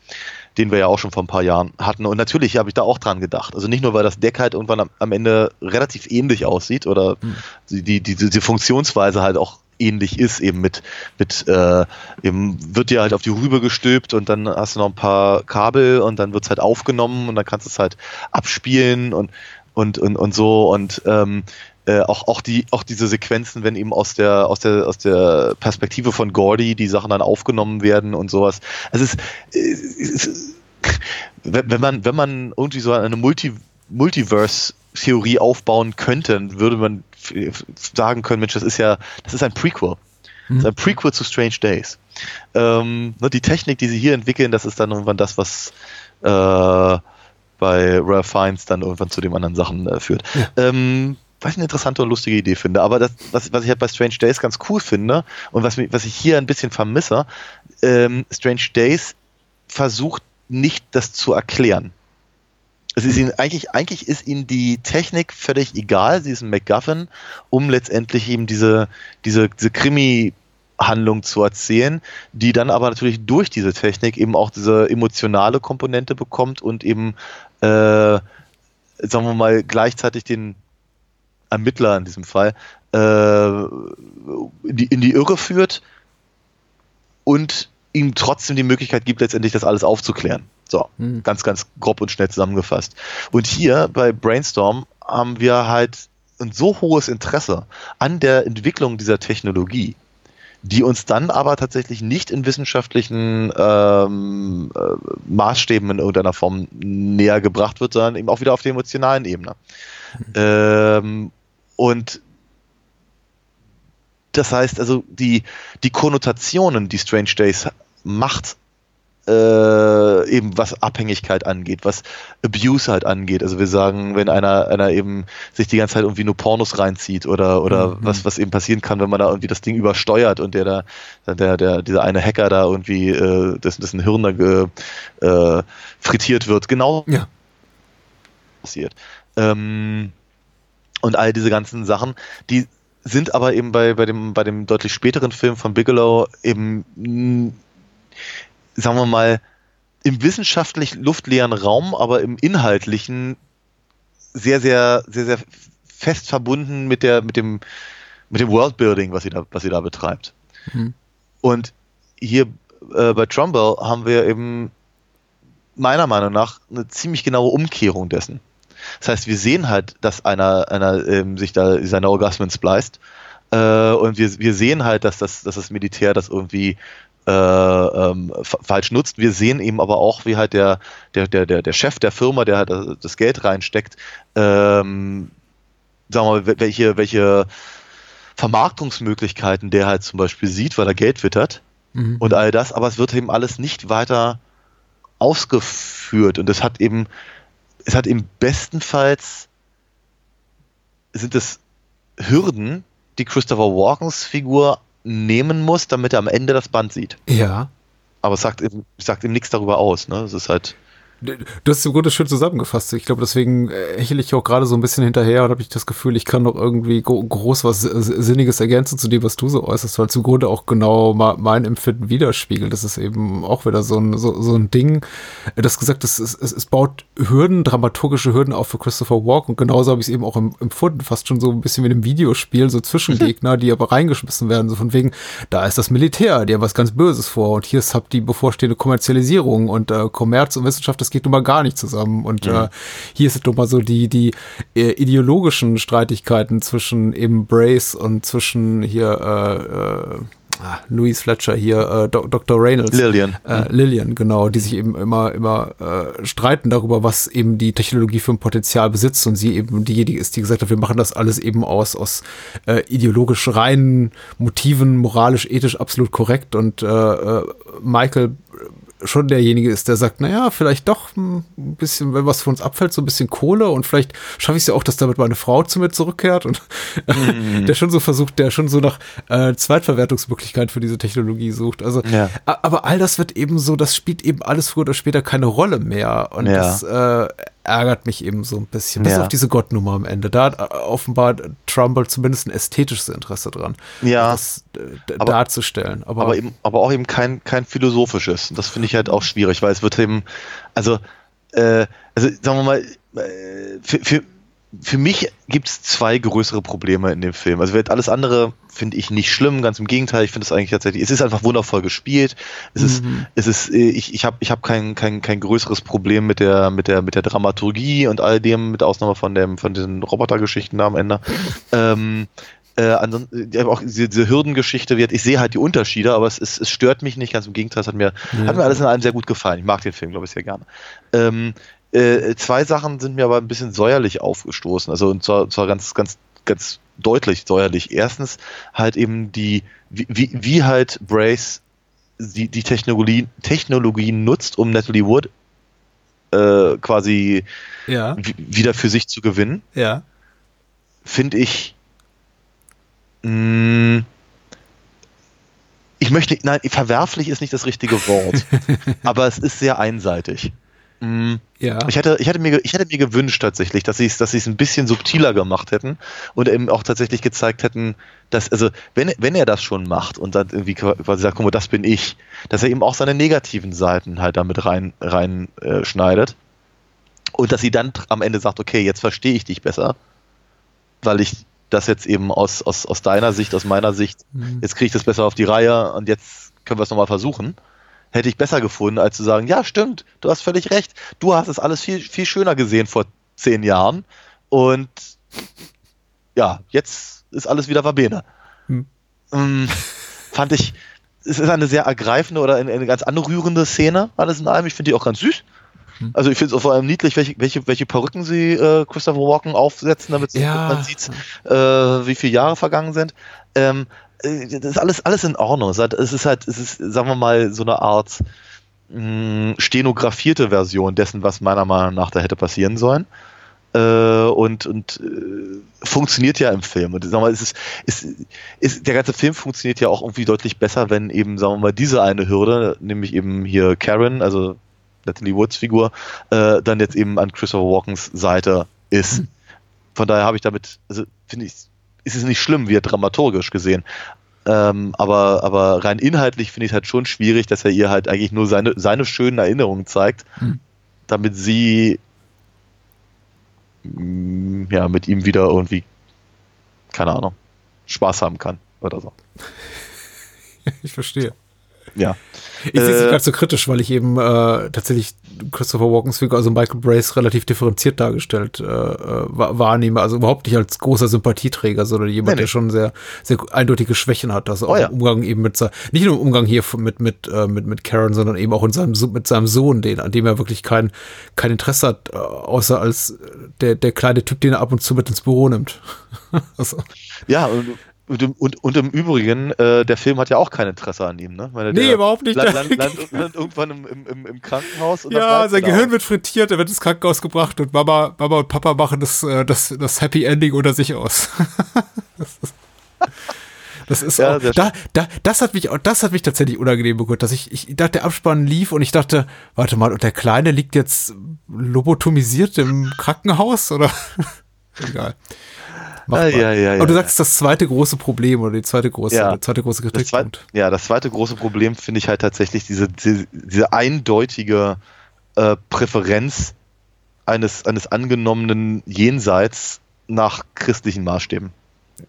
den wir ja auch schon vor ein paar Jahren hatten. Und natürlich habe ich da auch dran gedacht. Also nicht nur, weil das Deck halt irgendwann am, Ende relativ ähnlich aussieht oder die, die, die, die Funktionsweise halt auch ähnlich ist, eben mit, mit äh, eben wird dir halt auf die Rübe gestülpt und dann hast du noch ein paar Kabel und dann wird's halt aufgenommen und dann kannst du es halt abspielen und und, und, und so und ähm, äh, auch, auch, die, auch diese Sequenzen, wenn eben aus der, aus der, aus der Perspektive von Gordy die Sachen dann aufgenommen werden und sowas. Es ist, es ist wenn man, wenn man irgendwie so eine Multi, Multiverse-Theorie aufbauen könnte, dann würde man sagen können, Mensch, das ist ja, das ist ein Prequel. Das ist ein Prequel zu Strange Days. Ähm, ne, die Technik, die sie hier entwickeln, das ist dann irgendwann das, was äh, bei Ralph Fiennes dann irgendwann zu den anderen Sachen äh, führt. Ähm, was ich eine interessante und lustige Idee finde. Aber das, was, was ich halt bei Strange Days ganz cool finde und was, was ich hier ein bisschen vermisse, ähm, Strange Days versucht nicht, das zu erklären. Es ist ihnen eigentlich, eigentlich ist ihnen die Technik völlig egal. Sie ist ein MacGuffin, um letztendlich eben diese, diese, diese Krimi-Handlung zu erzählen, die dann aber natürlich durch diese Technik eben auch diese emotionale Komponente bekommt und eben, äh, sagen wir mal, gleichzeitig den Ermittler in diesem Fall äh, in, die, in die Irre führt und ihm trotzdem die Möglichkeit gibt, letztendlich das alles aufzuklären. So, ganz, ganz grob und schnell zusammengefasst. Und hier bei Brainstorm haben wir halt ein so hohes Interesse an der Entwicklung dieser Technologie, die uns dann aber tatsächlich nicht in wissenschaftlichen ähm, äh, Maßstäben in irgendeiner Form näher gebracht wird, sondern eben auch wieder auf der emotionalen Ebene. Ähm, und das heißt also, die, die Konnotationen, die Strange Days macht, äh, eben was Abhängigkeit angeht, was Abuse halt angeht. Also wir sagen, wenn einer, einer eben sich die ganze Zeit irgendwie nur Pornos reinzieht oder, oder was, was eben passieren kann, wenn man da irgendwie das Ding übersteuert und der da, der, der, dieser eine Hacker da irgendwie, äh, dessen, dessen Hirn da ge, äh, frittiert wird. Genau Ja. passiert. Ähm, und all diese ganzen Sachen, die sind aber eben bei, bei, dem, bei dem deutlich späteren Film von Bigelow eben, mh, sagen wir mal, im wissenschaftlich luftleeren Raum, aber im inhaltlichen sehr, sehr, sehr, sehr fest verbunden mit der, mit dem, mit dem Worldbuilding, was sie da, was sie da betreibt. Und hier äh, bei Trumbull haben wir eben meiner Meinung nach eine ziemlich genaue Umkehrung dessen. Das heißt, wir sehen halt, dass einer, einer ähm, sich da seine Orgasmen spleist. Äh, und wir, wir sehen halt, dass das, dass das Militär das irgendwie äh, ähm, fa- falsch nutzt. Wir sehen eben aber auch, wie halt der, der, der, der, Chef der Firma, der halt das Geld reinsteckt, ähm, sagen wir mal, wel- welche, welche Vermarktungsmöglichkeiten der halt zum Beispiel sieht, weil er Geld wittert Mhm. und all das, aber es wird eben alles nicht weiter ausgeführt und es hat eben, es hat eben bestenfalls sind es Hürden, die Christopher Walkens Figur nehmen muss, damit er am Ende das Band sieht. Ja. Aber es sagt eben, sagt eben nichts darüber aus. Ne? Es ist halt. Du hast im Grunde schön zusammengefasst. Ich glaube, deswegen äh, hechel ich auch gerade so ein bisschen hinterher und habe ich das Gefühl, ich kann noch irgendwie gro groß was S- Sinniges ergänzen zu dem, was du so äußerst, weil es im Grunde auch genau mein Empfinden widerspiegelt. Das ist eben auch wieder so ein, so, so ein Ding, äh, das gesagt, es, es, es baut Hürden, dramaturgische Hürden auf für Christopher Walken und genauso habe ich es eben auch empfunden, fast schon so ein bisschen wie in einem Videospiel, so Zwischengegner, die aber reingeschmissen werden, so von wegen, da ist das Militär, die haben was ganz Böses vor und hier ist hab die bevorstehende Kommerzialisierung und äh, Kommerz und Wissenschaft, das geht nun mal gar nicht zusammen und äh, hier ist es nun mal so die, die äh, ideologischen Streitigkeiten zwischen eben Brace und zwischen hier äh, äh, ah, Louise Fletcher hier, äh, Dr. Reynolds. Lillian. Äh, Lillian, genau, die sich eben immer, immer äh, streiten darüber, was eben die Technologie für ein Potenzial besitzt und sie eben diejenige ist, die gesagt hat, wir machen das alles eben aus, aus äh, ideologisch reinen Motiven, moralisch, ethisch absolut korrekt und äh, äh, Michael schon derjenige ist, der sagt, naja, vielleicht doch ein bisschen, wenn was von uns abfällt, so ein bisschen Kohle und vielleicht schaffe ich es ja auch, dass damit meine Frau zu mir zurückkehrt und der schon so versucht, der schon so nach äh, Zweitverwertungsmöglichkeiten für diese Technologie sucht. Also, Ja. aber all das wird eben so, das spielt eben alles früher oder später keine Rolle mehr und Ja. das äh, ärgert mich eben so ein bisschen. Bis Ja. auf diese Gottnummer am Ende. Da hat äh, offenbar Trumbull zumindest ein ästhetisches Interesse dran, Ja. das äh, Aber- darzustellen. Aber, aber eben, aber auch eben kein, kein philosophisches. Das finde ich halt auch schwierig, weil es wird eben, also, äh, also sagen wir mal, äh, für, für, für mich gibt es zwei größere Probleme in dem Film. Also alles andere finde ich nicht schlimm, ganz im Gegenteil, ich finde es eigentlich tatsächlich, es ist einfach wundervoll gespielt. Es ist, es ist, äh, ich, ich habe ich hab kein, kein, kein größeres Problem mit der, mit der, mit der Dramaturgie und all dem, mit Ausnahme von dem, von den Robotergeschichten da am Ende. ähm, äh, ansonsten, ja, auch diese, diese Hürdengeschichte wird, ich sehe halt die Unterschiede, aber es, es, es stört mich nicht, ganz im Gegenteil, es hat mir, hat mir alles in allem sehr gut gefallen. Ich mag den Film, glaube ich, sehr gerne. Ähm, äh, zwei Sachen sind mir aber ein bisschen säuerlich aufgestoßen, also und zwar, zwar ganz, ganz, ganz deutlich säuerlich. Erstens halt eben die, wie, wie, wie halt Brace die, die Technologie, Technologie nutzt, um Natalie Wood äh, quasi ja, wieder für sich zu gewinnen ja. finde ich. Mh, ich möchte, nein, verwerflich ist nicht das richtige Wort, aber es ist sehr einseitig. Mh, Ja. ich hätte, ich hätte mir, ich hätte mir gewünscht tatsächlich, dass sie es, dass sie es ein bisschen subtiler gemacht hätten und eben auch tatsächlich gezeigt hätten, dass, also, wenn, wenn er das schon macht und dann irgendwie quasi sagt, guck mal, das bin ich, dass er eben auch seine negativen Seiten halt damit rein, rein äh, schneidet und dass sie dann am Ende sagt, okay, jetzt verstehe ich dich besser, weil ich das jetzt eben aus, aus, aus deiner Sicht, aus meiner Sicht, jetzt kriege ich das besser auf die Reihe und jetzt können wir es nochmal versuchen. Hätte ich besser gefunden, als zu sagen, ja, stimmt, du hast völlig recht. Du hast es alles viel, viel schöner gesehen vor zehn Jahren. Und ja, jetzt ist alles wieder Verbene. Hm. Ähm, fand ich, es ist eine sehr ergreifende oder eine, eine ganz anrührende Szene, alles in allem. Ich finde die auch ganz süß. Also ich finde es auch vor allem niedlich, welche, welche, welche Perücken sie äh, Christopher Walken aufsetzen, damit Ja. man sieht, äh, wie viele Jahre vergangen sind. Ähm, äh, das ist alles, alles in Ordnung. Es ist halt, es ist, halt, es ist, sagen wir mal, so eine Art mh, stenografierte Version dessen, was meiner Meinung nach da hätte passieren sollen. Äh, und und äh, funktioniert ja im Film. Und sagen wir mal, es ist, es ist, der ganze Film funktioniert ja auch irgendwie deutlich besser, wenn eben, sagen wir mal, diese eine Hürde, nämlich eben hier Karen, also Natalie Woods Figur, äh, dann jetzt eben an Christopher Walkens Seite ist. Von daher habe ich damit, also finde ich, ist es nicht schlimm, wie dramaturgisch gesehen. Ähm, aber, aber rein inhaltlich finde ich es halt schon schwierig, dass er ihr halt eigentlich nur seine, seine schönen Erinnerungen zeigt, Hm. damit sie mm, ja, mit ihm wieder irgendwie, keine Ahnung, Spaß haben kann oder so. Ich verstehe. ja. Ich sehe es Äh, nicht ganz so kritisch, weil ich eben äh, tatsächlich Christopher Walkens Figur, also Michael Brace, relativ differenziert dargestellt äh, äh, wa- wahrnehme. Also überhaupt nicht als großer Sympathieträger, sondern jemand, Nee, der schon sehr, sehr eindeutige Schwächen hat. Also auch Oh ja. im Umgang eben mit, nicht nur im Umgang hier mit, mit, äh, mit, mit Karen, sondern eben auch in seinem, mit seinem Sohn, den, an dem er wirklich kein, kein Interesse hat, äh, außer als der, der kleine Typ, den er ab und zu mit ins Büro nimmt. also, Ja, und, und, im- und, und im Übrigen, äh, der Film hat ja auch kein Interesse an ihm, ne? Weil Nee, überhaupt nicht. Land, land, land, land irgendwann im, im, im, Krankenhaus. Ja, sein. Gehirn wird frittiert, er wird ins Krankenhaus gebracht und Mama, Mama und Papa machen das, äh, das, das Happy Ending unter sich aus. das ist, das ist Ja, auch, da, da, das hat mich, auch- das hat mich tatsächlich unangenehm berührt, dass ich, ich dachte, der Abspann lief und ich dachte, warte mal, und der Kleine liegt jetzt lobotomisiert im Krankenhaus oder? Egal. Mach Ah, mal. ja, ja, Aber du ja. sagst, das zweite große Problem oder die zweite große, Ja. der zweite große Das zweite, Kritikpunkt. ja, das zweite große Problem finde ich halt tatsächlich diese, diese, diese eindeutige äh, Präferenz eines, eines angenommenen Jenseits nach christlichen Maßstäben.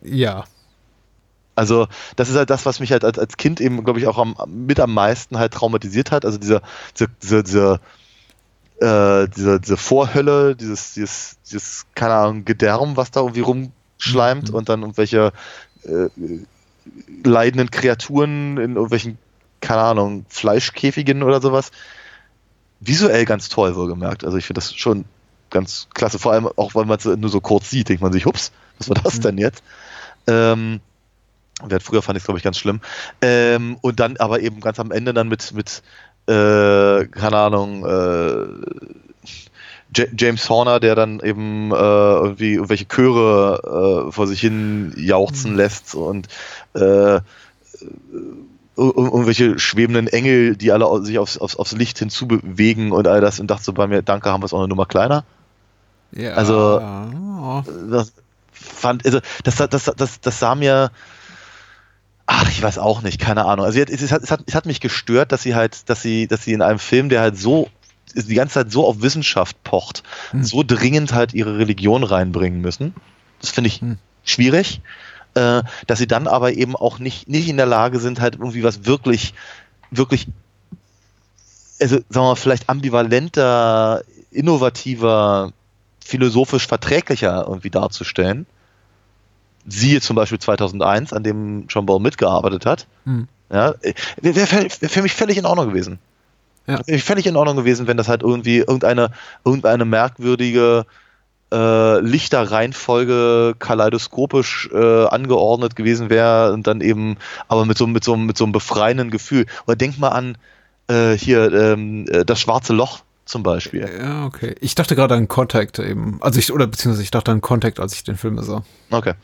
Ja. Also, das ist halt das, was mich halt als, als Kind eben, glaube ich, auch am, mit am meisten halt traumatisiert hat. Also diese, diese, diese, diese, äh, diese, diese Vorhölle, dieses, dieses, dieses, keine Ahnung, Gedärm, was da irgendwie rumschleimt Mhm. und dann irgendwelche äh, leidenden Kreaturen in irgendwelchen, keine Ahnung, Fleischkäfigen oder sowas. Visuell ganz toll, wohlgemerkt. Also ich finde das schon ganz klasse. Vor allem auch, weil man es nur so kurz sieht, denkt man sich, hups, was war das Mhm. denn jetzt? Ähm, früher fand ich es, glaube ich, ganz schlimm. Ähm, und dann aber eben ganz am Ende dann mit, mit äh, keine Ahnung, äh, J James Horner, der dann eben äh, irgendwie irgendwelche Chöre äh, vor sich hin jauchzen lässt und äh, ir- irgendwelche schwebenden Engel, die alle sich aufs, aufs, aufs Licht hinzubewegen und all das und dachte so bei mir, danke, haben wir es auch eine Nummer kleiner. ja. Also- das fand, also das, das, das, das sah mir, ach, ich weiß auch nicht, keine Ahnung. Also es, es, hat, es, hat, es hat mich gestört, dass sie halt, dass sie, dass sie in einem Film, der halt so die ganze Zeit so auf Wissenschaft pocht, Hm. so dringend halt ihre Religion reinbringen müssen. Das finde ich Hm. schwierig. Äh, dass sie dann aber eben auch nicht, nicht in der Lage sind, halt irgendwie was wirklich, wirklich, also sagen wir mal, vielleicht ambivalenter, innovativer, philosophisch verträglicher irgendwie darzustellen. Siehe zum Beispiel 2001, an dem John Ball mitgearbeitet hat. Hm. Ja, wäre wär, wär für mich völlig in Ordnung gewesen. Ja. Wäre völlig in Ordnung gewesen, wenn das halt irgendwie irgendeine, irgendeine merkwürdige äh, Lichterreihenfolge kaleidoskopisch äh, angeordnet gewesen wäre und dann eben, aber mit so, mit so, mit so einem befreienden Gefühl. Oder denk mal an äh, hier ähm, äh, das schwarze Loch zum Beispiel. Ja, okay. Ich dachte gerade an Contact eben. Also ich, oder beziehungsweise ich dachte an Contact, als ich den Film sah. Okay.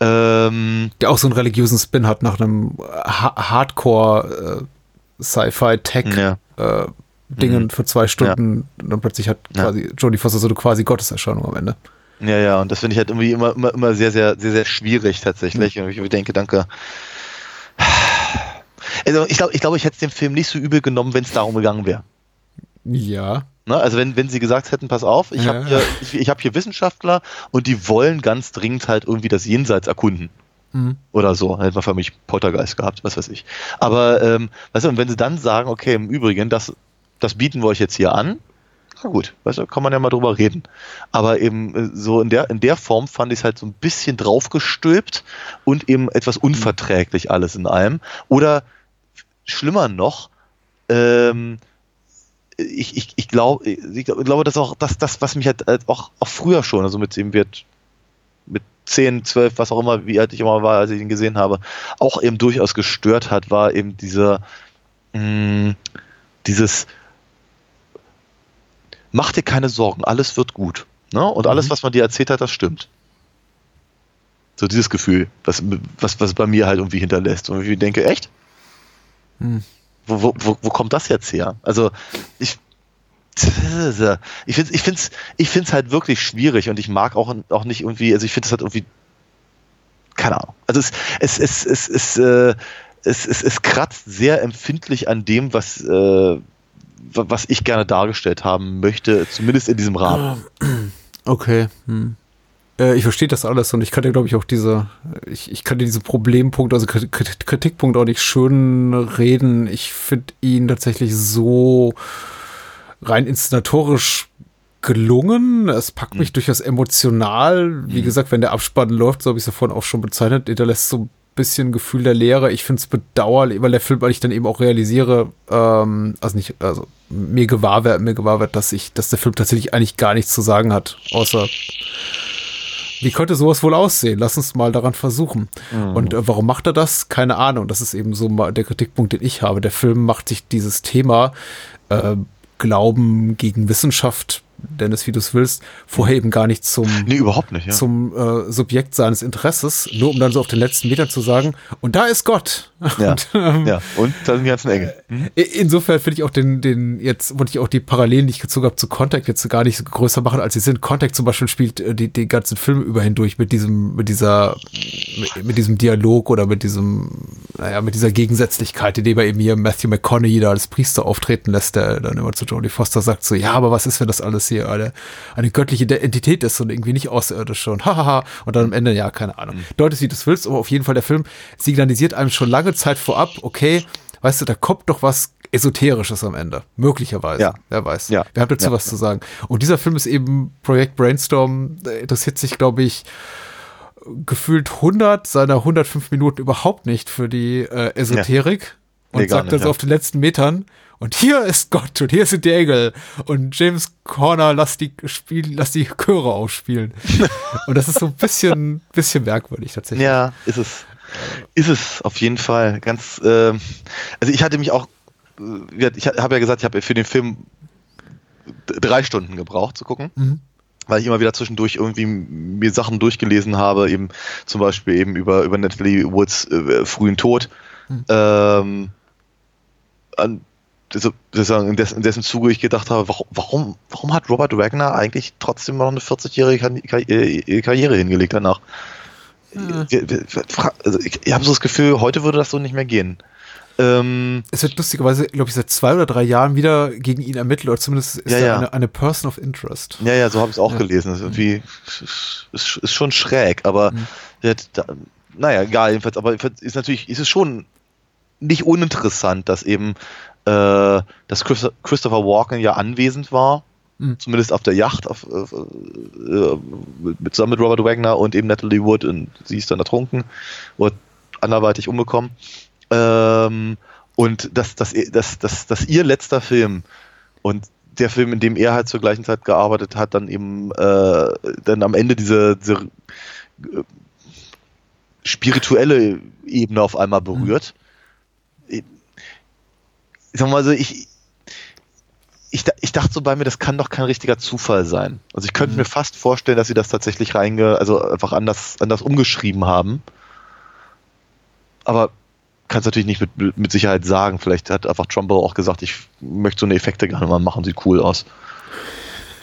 Ähm, Der auch so einen religiösen Spin hat nach einem ha Hardcore äh, Sci-Fi-Tech ja. Äh, Dingen für zwei Stunden und dann plötzlich hat Ja. quasi Jodie Foster so eine quasi Gotteserscheinung am Ende. Ja, ja, und das finde ich halt irgendwie immer, immer, immer sehr, sehr, sehr, sehr schwierig tatsächlich. Und ich denke, danke. Also ich glaube, ich, glaube, ich hätte es dem Film nicht so übel genommen, wenn es darum gegangen wäre. Ja. Ne? Also wenn, wenn sie gesagt hätten, pass auf, ich Ja. habe hier, ich, ich hab hier Wissenschaftler und die wollen ganz dringend halt irgendwie das Jenseits erkunden. Mhm. Oder so. Hätten wir für mich Poltergeist gehabt, was weiß ich. Aber ähm, weißt du, und wenn sie dann sagen, okay, im Übrigen, das, das bieten wir euch jetzt hier an, na gut, weißt du, kann man ja mal drüber reden. Aber eben äh, so in der, in der Form fand ich es halt so ein bisschen draufgestülpt und eben etwas unverträglich alles in allem. Oder schlimmer noch, ähm, ich, ich, ich glaube, ich glaube, dass auch das, das, was mich halt äh, auch, auch früher schon, also mit dem wird 10, 12, was auch immer, wie alt ich immer war, als ich ihn gesehen habe, auch eben durchaus gestört hat, war eben dieser, mh, dieses Mach dir keine Sorgen, alles wird gut. Ne? Und alles, Mhm. was man dir erzählt hat, das stimmt. So dieses Gefühl, was, was, was bei mir halt irgendwie hinterlässt. Und ich denke, echt? Hm. Wo, wo, wo, wo kommt das jetzt her? Also, ich, ich finde es ich find's, ich find's halt wirklich schwierig und ich mag auch, auch nicht irgendwie, also ich finde es halt irgendwie, keine Ahnung. Also es, es, es, es, es, äh, es, es, es kratzt sehr empfindlich an dem, was, äh, was ich gerne dargestellt haben möchte, zumindest in diesem Rahmen. Okay. Hm. Äh, ich verstehe das alles und ich kann dir, glaube ich, auch diese, ich, ich kann dir diese Problempunkte, also Krit- Krit- Kritikpunkte auch nicht schön reden. Ich finde ihn tatsächlich so rein inszenatorisch gelungen. Es packt mich durchaus emotional. Wie gesagt, wenn der Abspann läuft, so habe ich es ja vorhin auch schon bezeichnet, hinterlässt so ein bisschen Gefühl der Leere. Ich finde es bedauerlich, weil der Film, weil ich dann eben auch realisiere, ähm, also nicht, also mir gewahr wird, mir gewahr wird, dass ich, dass der Film tatsächlich eigentlich gar nichts zu sagen hat, außer wie könnte sowas wohl aussehen? Lass uns mal daran versuchen. Und äh, warum macht er das? Keine Ahnung. Das ist eben so mal der Kritikpunkt, den ich habe. Der Film macht sich dieses Thema äh, Glauben gegen Wissenschaft, nenn es wie du es willst, vorher eben gar nicht zum, Nee, überhaupt nicht, ja. zum äh, Subjekt seines Interesses, nur um dann so auf den letzten Metern zu sagen, und da ist Gott. ja. Und, ähm, ja. Und da sind die ganzen Engel. I- Insofern finde ich auch den, den, jetzt wollte ich auch die Parallelen, die ich gezogen habe zu Contact, jetzt gar nicht so größer machen, als sie sind. Contact zum Beispiel spielt äh, die, den ganzen Film über hindurch mit diesem, mit dieser, mit, mit diesem Dialog oder mit diesem, naja, mit dieser Gegensätzlichkeit, indem er eben hier Matthew McConaughey da als Priester auftreten lässt, der dann immer zu Jodie Foster sagt so, ja, aber was ist, wenn das alles hier eine, eine göttliche Entität ist und irgendwie nicht außerirdisch und hahaha. Und dann am Ende, ja, keine Ahnung. Deutet, wie du es willst, aber auf jeden Fall der Film signalisiert einem schon lange Zeit vorab, okay, weißt du, da kommt doch was Esoterisches am Ende. Möglicherweise. Ja. Wer weiß. Ja. Wer hat dazu Ja. was zu sagen? Und dieser Film ist eben Projekt Brainstorm, der interessiert sich, glaube ich, gefühlt 100 seiner 105 Minuten überhaupt nicht für die äh, Esoterik und Nee, gar sagt dann so ja. auf den letzten Metern, und hier ist Gott und hier sind die Engel und James Corner, lass die spielen, lass die Chöre aufspielen. und das ist so ein bisschen, bisschen merkwürdig tatsächlich. Ja, ist es. Ist es auf jeden Fall. Ganz, ähm, also ich hatte mich auch, äh, ich habe ja gesagt, ich habe für den Film drei Stunden gebraucht zu gucken. Mhm. Weil ich immer wieder zwischendurch irgendwie mir Sachen durchgelesen habe, eben zum Beispiel eben über, über Natalie Woods äh, frühen Tod. Mhm. Ähm, an, sozusagen in, dessen, in dessen Zuge ich gedacht habe, warum, warum, hat Robert Wagner eigentlich trotzdem noch eine 40-jährige Karri- Karri- äh, Karriere hingelegt danach? Fra- Also ich, ich habe so das Gefühl, heute würde das so nicht mehr gehen. Ähm, Es wird lustigerweise, glaube ich, seit zwei oder drei Jahren wieder gegen ihn ermittelt, oder zumindest ist Ja, er ja. Eine, eine Person of Interest. ja, ja, so habe ich es auch Ja. gelesen. Das ist irgendwie ist, ist, schon schräg, aber Mhm. hat da, naja, egal, jedenfalls, aber ist natürlich, ist es schon nicht uninteressant, dass eben äh, dass Christo- Christopher Walken ja anwesend war, Mhm. zumindest auf der Yacht, auf, äh, äh, mit, zusammen mit Robert Wagner und eben Natalie Wood und sie ist dann ertrunken oder anderweitig umgekommen. Ähm, und dass, dass, dass, dass, dass ihr letzter Film und der Film, in dem er halt zur gleichen Zeit gearbeitet hat, dann eben äh, dann am Ende diese, diese äh, spirituelle Ebene auf einmal berührt. Ich, ich sag mal so, ich, ich, ich dachte so bei mir, das kann doch kein richtiger Zufall sein. Also ich könnte mir fast vorstellen, dass sie das tatsächlich reinge, also einfach anders, anders umgeschrieben haben. Aber kann es natürlich nicht mit, mit Sicherheit sagen. Vielleicht hat einfach Trumbo auch gesagt, ich möchte so eine Effekte gerne mal machen, sieht cool aus.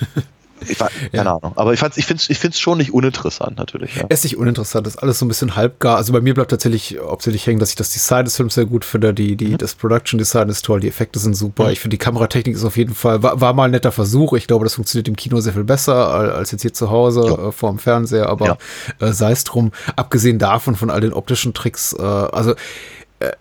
Ich war, keine Ja. Ahnung. Aber ich, fand's- ich finde es ich find's schon nicht uninteressant, natürlich. Ja. Es ist nicht uninteressant, das ist alles so ein bisschen halbgar. Also bei mir bleibt tatsächlich hauptsächlich hängen, dass ich das Design des Films sehr gut finde. Die, Mhm. die, Das Production Design ist toll, die Effekte sind super. Ich finde, die Kameratechnik ist auf jeden Fall, war, war mal ein netter Versuch. Ich glaube, das funktioniert im Kino sehr viel besser al- als jetzt hier zu Hause Ja. äh, vor dem Fernseher, aber äh, sei es drum. Abgesehen davon, von all den optischen Tricks, äh, also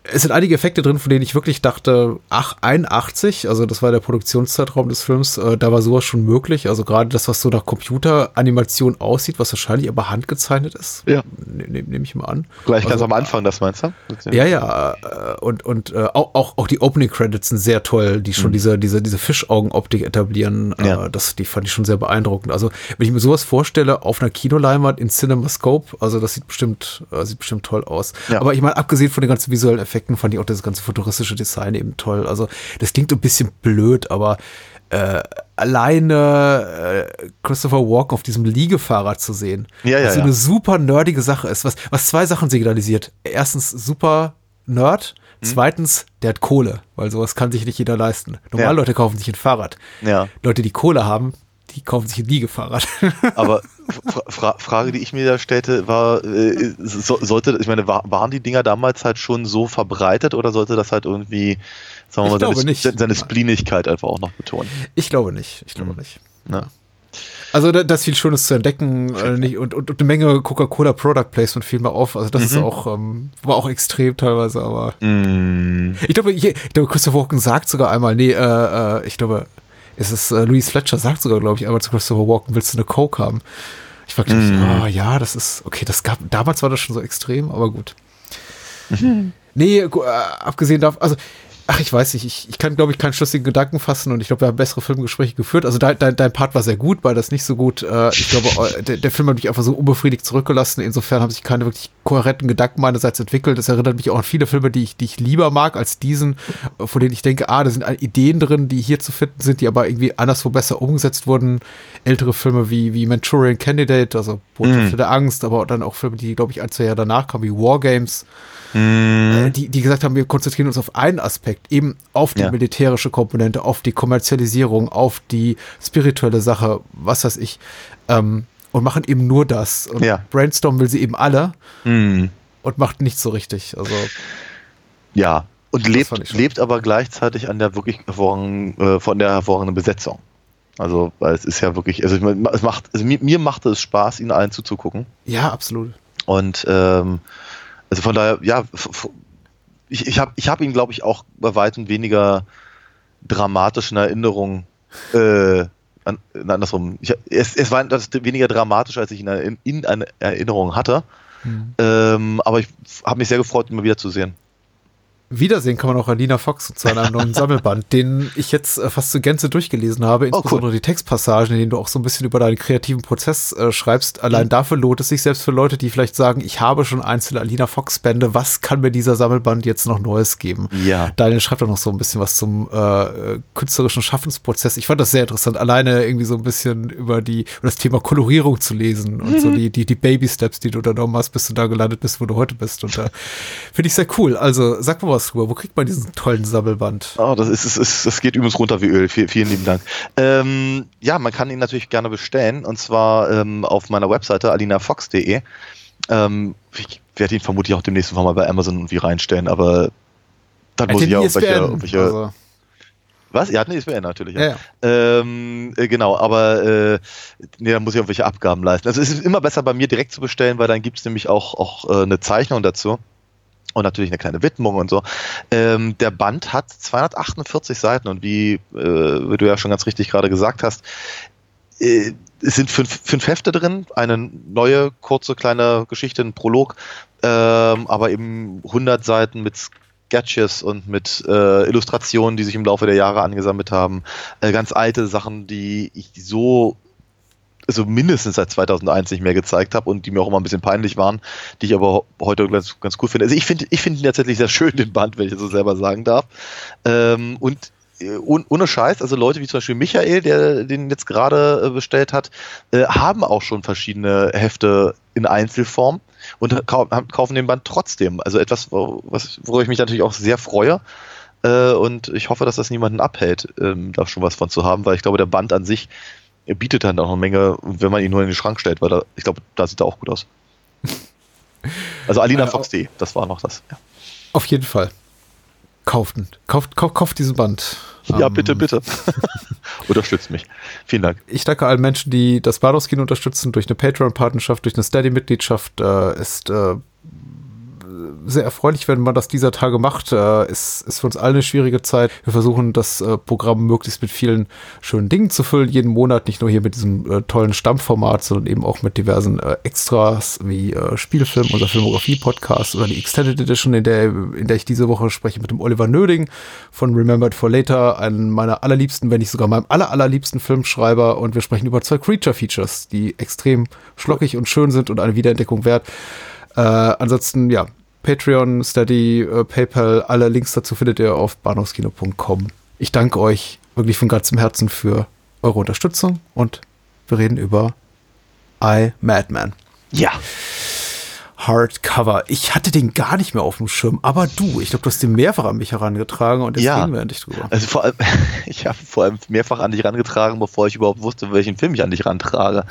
es sind einige Effekte drin, von denen ich wirklich dachte, ach, 81, also das war der Produktionszeitraum des Films, äh, da war sowas schon möglich. Also gerade das, was so nach Computeranimation aussieht, was wahrscheinlich aber handgezeichnet ist. Ja. Nehme nehm, nehm ich mal an. Gleich ganz Also, am Anfang, das meinst du? Ja, ja, äh, und, und äh, auch, auch, auch die Opening Credits sind sehr toll, die schon diese, diese, diese Fischaugen-Optik etablieren. Äh, Mhm. Ja. das, die fand ich schon sehr beeindruckend. Also, wenn ich mir sowas vorstelle, auf einer Kinoleinwand in CinemaScope, also das sieht bestimmt, äh, sieht bestimmt toll aus. Ja. Aber ich meine, abgesehen von den ganzen visuellen Effekten, fand ich auch das ganze futuristische Design eben toll. Also, das klingt ein bisschen blöd, aber äh, alleine äh, Christopher Walken auf diesem Liegefahrrad zu sehen, Ja, ja, was so ja. eine super nerdige Sache ist, was, was zwei Sachen signalisiert. Erstens super Nerd, Hm? zweitens, der hat Kohle, weil sowas kann sich nicht jeder leisten. Normal Ja. Leute kaufen sich ein Fahrrad. Ja. Leute, die Kohle haben, die kaufen sich ein Liegefahrrad. Aber Fra Fra Frage, die ich mir da stellte, war, äh, so, sollte, ich meine, war, waren die Dinger damals halt schon so verbreitet oder sollte das halt irgendwie, sagen wir Ich mal, seine, nicht. seine Spleenigkeit einfach auch noch betonen? ich glaube nicht. Ich Hm. glaube nicht. Ne? Also da, da ist viel Schönes zu entdecken äh, nicht, und, und, und eine Menge Coca-Cola Product Placement fiel mir auf. Also das ist auch, ähm, war auch extrem teilweise, aber Mm, ich glaube, hier, ich glaube, Christopher Walken sagt sogar einmal, nee, äh, äh, ich glaube, es ist äh, Louise Fletcher sagt sogar, glaube ich, einmal zu Christopher Walken, willst du eine Coke haben? Ich war gleich, ah ja, das ist, okay, das gab, damals war das schon so extrem, aber gut. Nee, gu- äh, abgesehen davon, also, ach, ich weiß nicht, ich, ich kann, glaube ich, keinen schlüssigen Gedanken fassen und ich glaube, wir haben bessere Filmgespräche geführt. Also dein, dein, dein Part war sehr gut, weil das nicht so gut, äh, ich glaube, der, der Film hat mich einfach so unbefriedigt zurückgelassen. Insofern haben sich keine wirklich kohärenten Gedanken meinerseits entwickelt. Das erinnert mich auch an viele Filme, die ich, die ich lieber mag als diesen, von denen ich denke, ah, da sind Ideen drin, die hier zu finden sind, die aber irgendwie anderswo besser umgesetzt wurden. Ältere Filme wie, wie Manchurian Candidate, also Botschaft der Angst, aber dann auch Filme, die, glaube ich, ein, zwei Jahre danach kamen, wie War Games äh, die, die gesagt haben, wir konzentrieren uns auf einen Aspekt, eben auf die Ja. militärische Komponente, auf die Kommerzialisierung, auf die spirituelle Sache, was weiß ich, ähm, und machen eben nur das. Und Ja. Brainstorm will sie eben alle mm, und macht nicht so richtig. Also, ja. Und lebt, lebt aber gleichzeitig an der wirklich hervorragenden, äh, von der hervorragenden Besetzung. Also, weil es ist ja wirklich, also ich meine, es macht, also mir, mir machte es Spaß, ihnen allen zuzugucken. ja, absolut. Und ähm, also von daher, ja, ich, ich habe ich hab ihn, glaube ich, auch bei weitem weniger dramatischen Erinnerungen. Äh, an, andersrum. Ich, es, es war das weniger dramatisch, als ich ihn in, in eine Erinnerung hatte. Ähm, aber ich habe mich sehr gefreut, ihn mal wieder zu sehen. Wiedersehen kann man auch Alina Fox zu einem neuen Sammelband, den ich jetzt äh, fast zur Gänze durchgelesen habe, Oh, cool. insbesondere die Textpassagen, in denen du auch so ein bisschen über deinen kreativen Prozess äh, schreibst. Allein Mhm. dafür lohnt es sich selbst für Leute, die vielleicht sagen, ich habe schon einzelne Alina Fox Bände, was kann mir dieser Sammelband jetzt noch Neues geben? Ja. Daniel schreibt auch noch so ein bisschen was zum äh, äh, künstlerischen Schaffensprozess. Ich fand das sehr interessant, alleine irgendwie so ein bisschen über die über das Thema Kolorierung zu lesen und Mhm. so die, die, die Baby-Steps, die du unternommen hast, bis du da gelandet bist, wo du heute bist. Und da finde ich sehr cool. Also sag mal was drüber. Wo kriegt man diesen tollen Sammelband? Oh, das ist, ist, es geht übrigens runter wie Öl. Vielen, vielen lieben Dank. Ähm, ja, man kann ihn natürlich gerne bestellen und zwar ähm, auf meiner Webseite alinafox.de. Ähm, ich werde ihn vermutlich auch demnächst mal bei Amazon irgendwie reinstellen, aber dann muss ich ja irgendwelche, irgendwelche Also, was? Ja, hat eine ISBN natürlich. ja, ja. Ähm, äh, genau, aber äh, nee, da muss ich irgendwelche Abgaben leisten. Also es ist immer besser bei mir direkt zu bestellen, weil dann gibt es nämlich auch, auch äh, eine Zeichnung dazu. Und natürlich eine kleine Widmung und so. Ähm, der Band hat 248 Seiten und wie, äh, wie du ja schon ganz richtig gerade gesagt hast, äh, es sind fünf, fünf Hefte drin, eine neue kurze kleine Geschichte, ein Prolog, ähm, aber eben 100 Seiten mit Sketches und mit äh, Illustrationen, die sich im Laufe der Jahre angesammelt haben. Äh, ganz alte Sachen, die ich so also mindestens seit 2001 nicht mehr gezeigt habe und die mir auch immer ein bisschen peinlich waren, die ich aber heute ganz, ganz cool finde. Also ich finde ich finde ihn tatsächlich sehr schön, den Band, wenn ich das so selber sagen darf. Ähm, und äh, ohne Scheiß, also Leute wie zum Beispiel Michael, der den jetzt gerade äh, bestellt hat, äh, haben auch schon verschiedene Hefte in Einzelform und kaufen den Band trotzdem. Also etwas, wo- was, worüber ich mich natürlich auch sehr freue. Und ich hoffe, dass das niemanden abhält, ähm, da schon was von zu haben, weil ich glaube, der Band an sich er bietet dann auch eine Menge, wenn man ihn nur in den Schrank stellt, weil da, ich glaube, da sieht er auch gut aus. Also alinafox.de, das war noch das. Ja, Auf jeden Fall. Kauft, kauft, kauft, kauft diesen Band. ja Ähm, bitte, bitte. Unterstützt mich. Vielen Dank. Ich danke allen Menschen, die das Bahnhofskino unterstützen durch eine Patreon-Partnerschaft, durch eine Steady-Mitgliedschaft. Äh, ist äh, sehr erfreulich, wenn man das dieser Tage macht. Äh, ist, ist für uns alle eine schwierige Zeit. Wir versuchen, das äh, Programm möglichst mit vielen schönen Dingen zu füllen. Jeden Monat nicht nur hier mit diesem äh, tollen Stammformat, sondern eben auch mit diversen äh, Extras wie äh, Spielfilm, unser Filmografie-Podcast oder die Extended Edition, in der, in der ich diese Woche spreche mit dem Oliver Nöding von Remembered for Later, einem meiner allerliebsten, wenn nicht sogar meinem aller, allerliebsten Filmschreiber. Und wir sprechen über zwei Creature-Features, die extrem schlockig und schön sind und eine Wiederentdeckung wert. Äh, ansonsten, ja, Patreon, Steady, äh, PayPal, alle Links dazu findet ihr auf bahnhofskino.com. Ich danke euch wirklich von ganzem Herzen für eure Unterstützung und wir reden über I Madman. Ja. Hardcover. Ich hatte den gar nicht mehr auf dem Schirm, aber du, ich glaube, du hast den mehrfach an mich herangetragen und jetzt Ja. reden wir endlich drüber. Also vor allem, ich habe vor allem mehrfach an dich rangetragen, bevor ich überhaupt wusste, welchen Film ich an dich rantrage.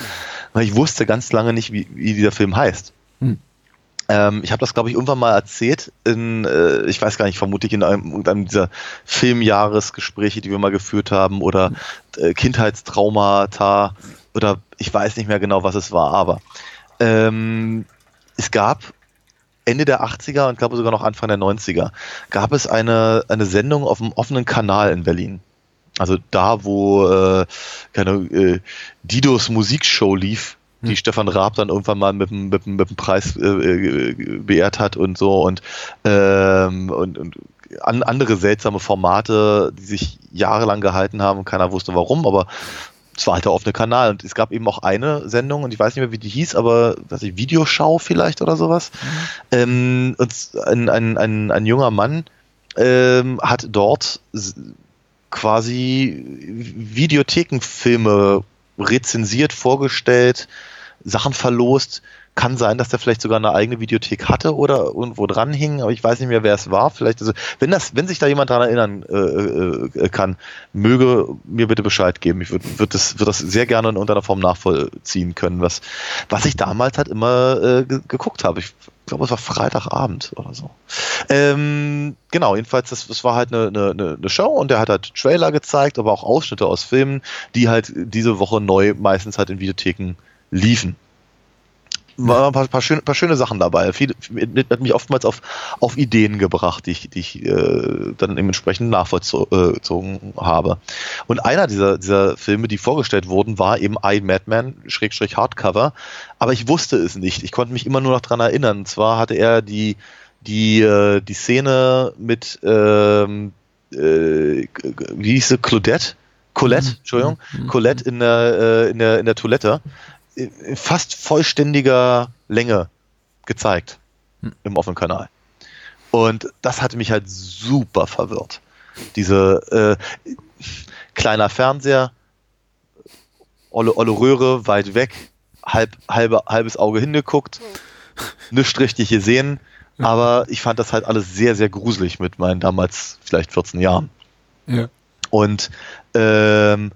Weil ich wusste ganz lange nicht, wie, wie dieser Film heißt. Hm. Ähm, ich habe das, glaube ich, irgendwann mal erzählt, in, äh, ich weiß gar nicht, vermutlich in einem, irgendeinem dieser Filmjahresgespräche, die wir mal geführt haben, oder äh, Kindheitstraumata. oder ich weiß nicht mehr genau, was es war, aber ähm, es gab Ende der 80er und glaube sogar noch Anfang der 90er gab es eine, eine Sendung auf dem offenen Kanal in Berlin. Also da, wo äh, keine äh, Didos Musikshow lief, die Stefan Raab dann irgendwann mal mit dem, mit dem, mit dem Preis äh, äh, beehrt hat und so und, ähm, und, und an, andere seltsame Formate, die sich jahrelang gehalten haben und keiner wusste warum, aber es war halt der offene Kanal. Und es gab eben auch eine Sendung und ich weiß nicht mehr, wie die hieß, aber was ich, Videoschau vielleicht oder sowas. Ähm, und ein, ein, ein, ein junger Mann ähm, hat dort quasi Videothekenfilme rezensiert, vorgestellt, Sachen verlost. Kann sein, dass der vielleicht sogar eine eigene Videothek hatte oder irgendwo dran hing, aber ich weiß nicht mehr, wer es war. Vielleicht, also, wenn das, wenn sich da jemand daran erinnern äh, äh, kann, möge mir bitte Bescheid geben. Ich würde würd das, würd das sehr gerne in irgendeiner Form nachvollziehen können, was, was ich damals halt immer äh, ge geguckt habe. Ich glaube, es war Freitagabend oder so. Ähm, genau, jedenfalls, das, das war halt eine, eine, eine Show und der hat halt Trailer gezeigt, aber auch Ausschnitte aus Filmen, die halt diese Woche neu meistens halt in Videotheken liefen. War ein paar, paar, schöne, paar schöne Sachen dabei. Viel, hat mich oftmals auf, auf Ideen gebracht, die ich, die ich äh, dann dementsprechend nachvollzogen habe. Und einer dieser, dieser Filme, die vorgestellt wurden, war eben I Madman, Schrägstrich Hardcover. Aber ich wusste es nicht. Ich konnte mich immer nur noch dran erinnern. Und zwar hatte er die, die, äh, die Szene mit, ähm, äh, wie hieß sie, Claudette? Colette, Entschuldigung, Colette in der, äh, in der, in der Toilette fast vollständiger Länge gezeigt im offenen Kanal. Und das hatte mich halt super verwirrt. Diese äh, kleiner Fernseher, olle, olle Röhre, weit weg, halb, halbe, halbes Auge hingeguckt, nichts richtig gesehen, aber ich fand das halt alles sehr, sehr gruselig mit meinen damals vielleicht 14 Jahren. Ja. Und ähm,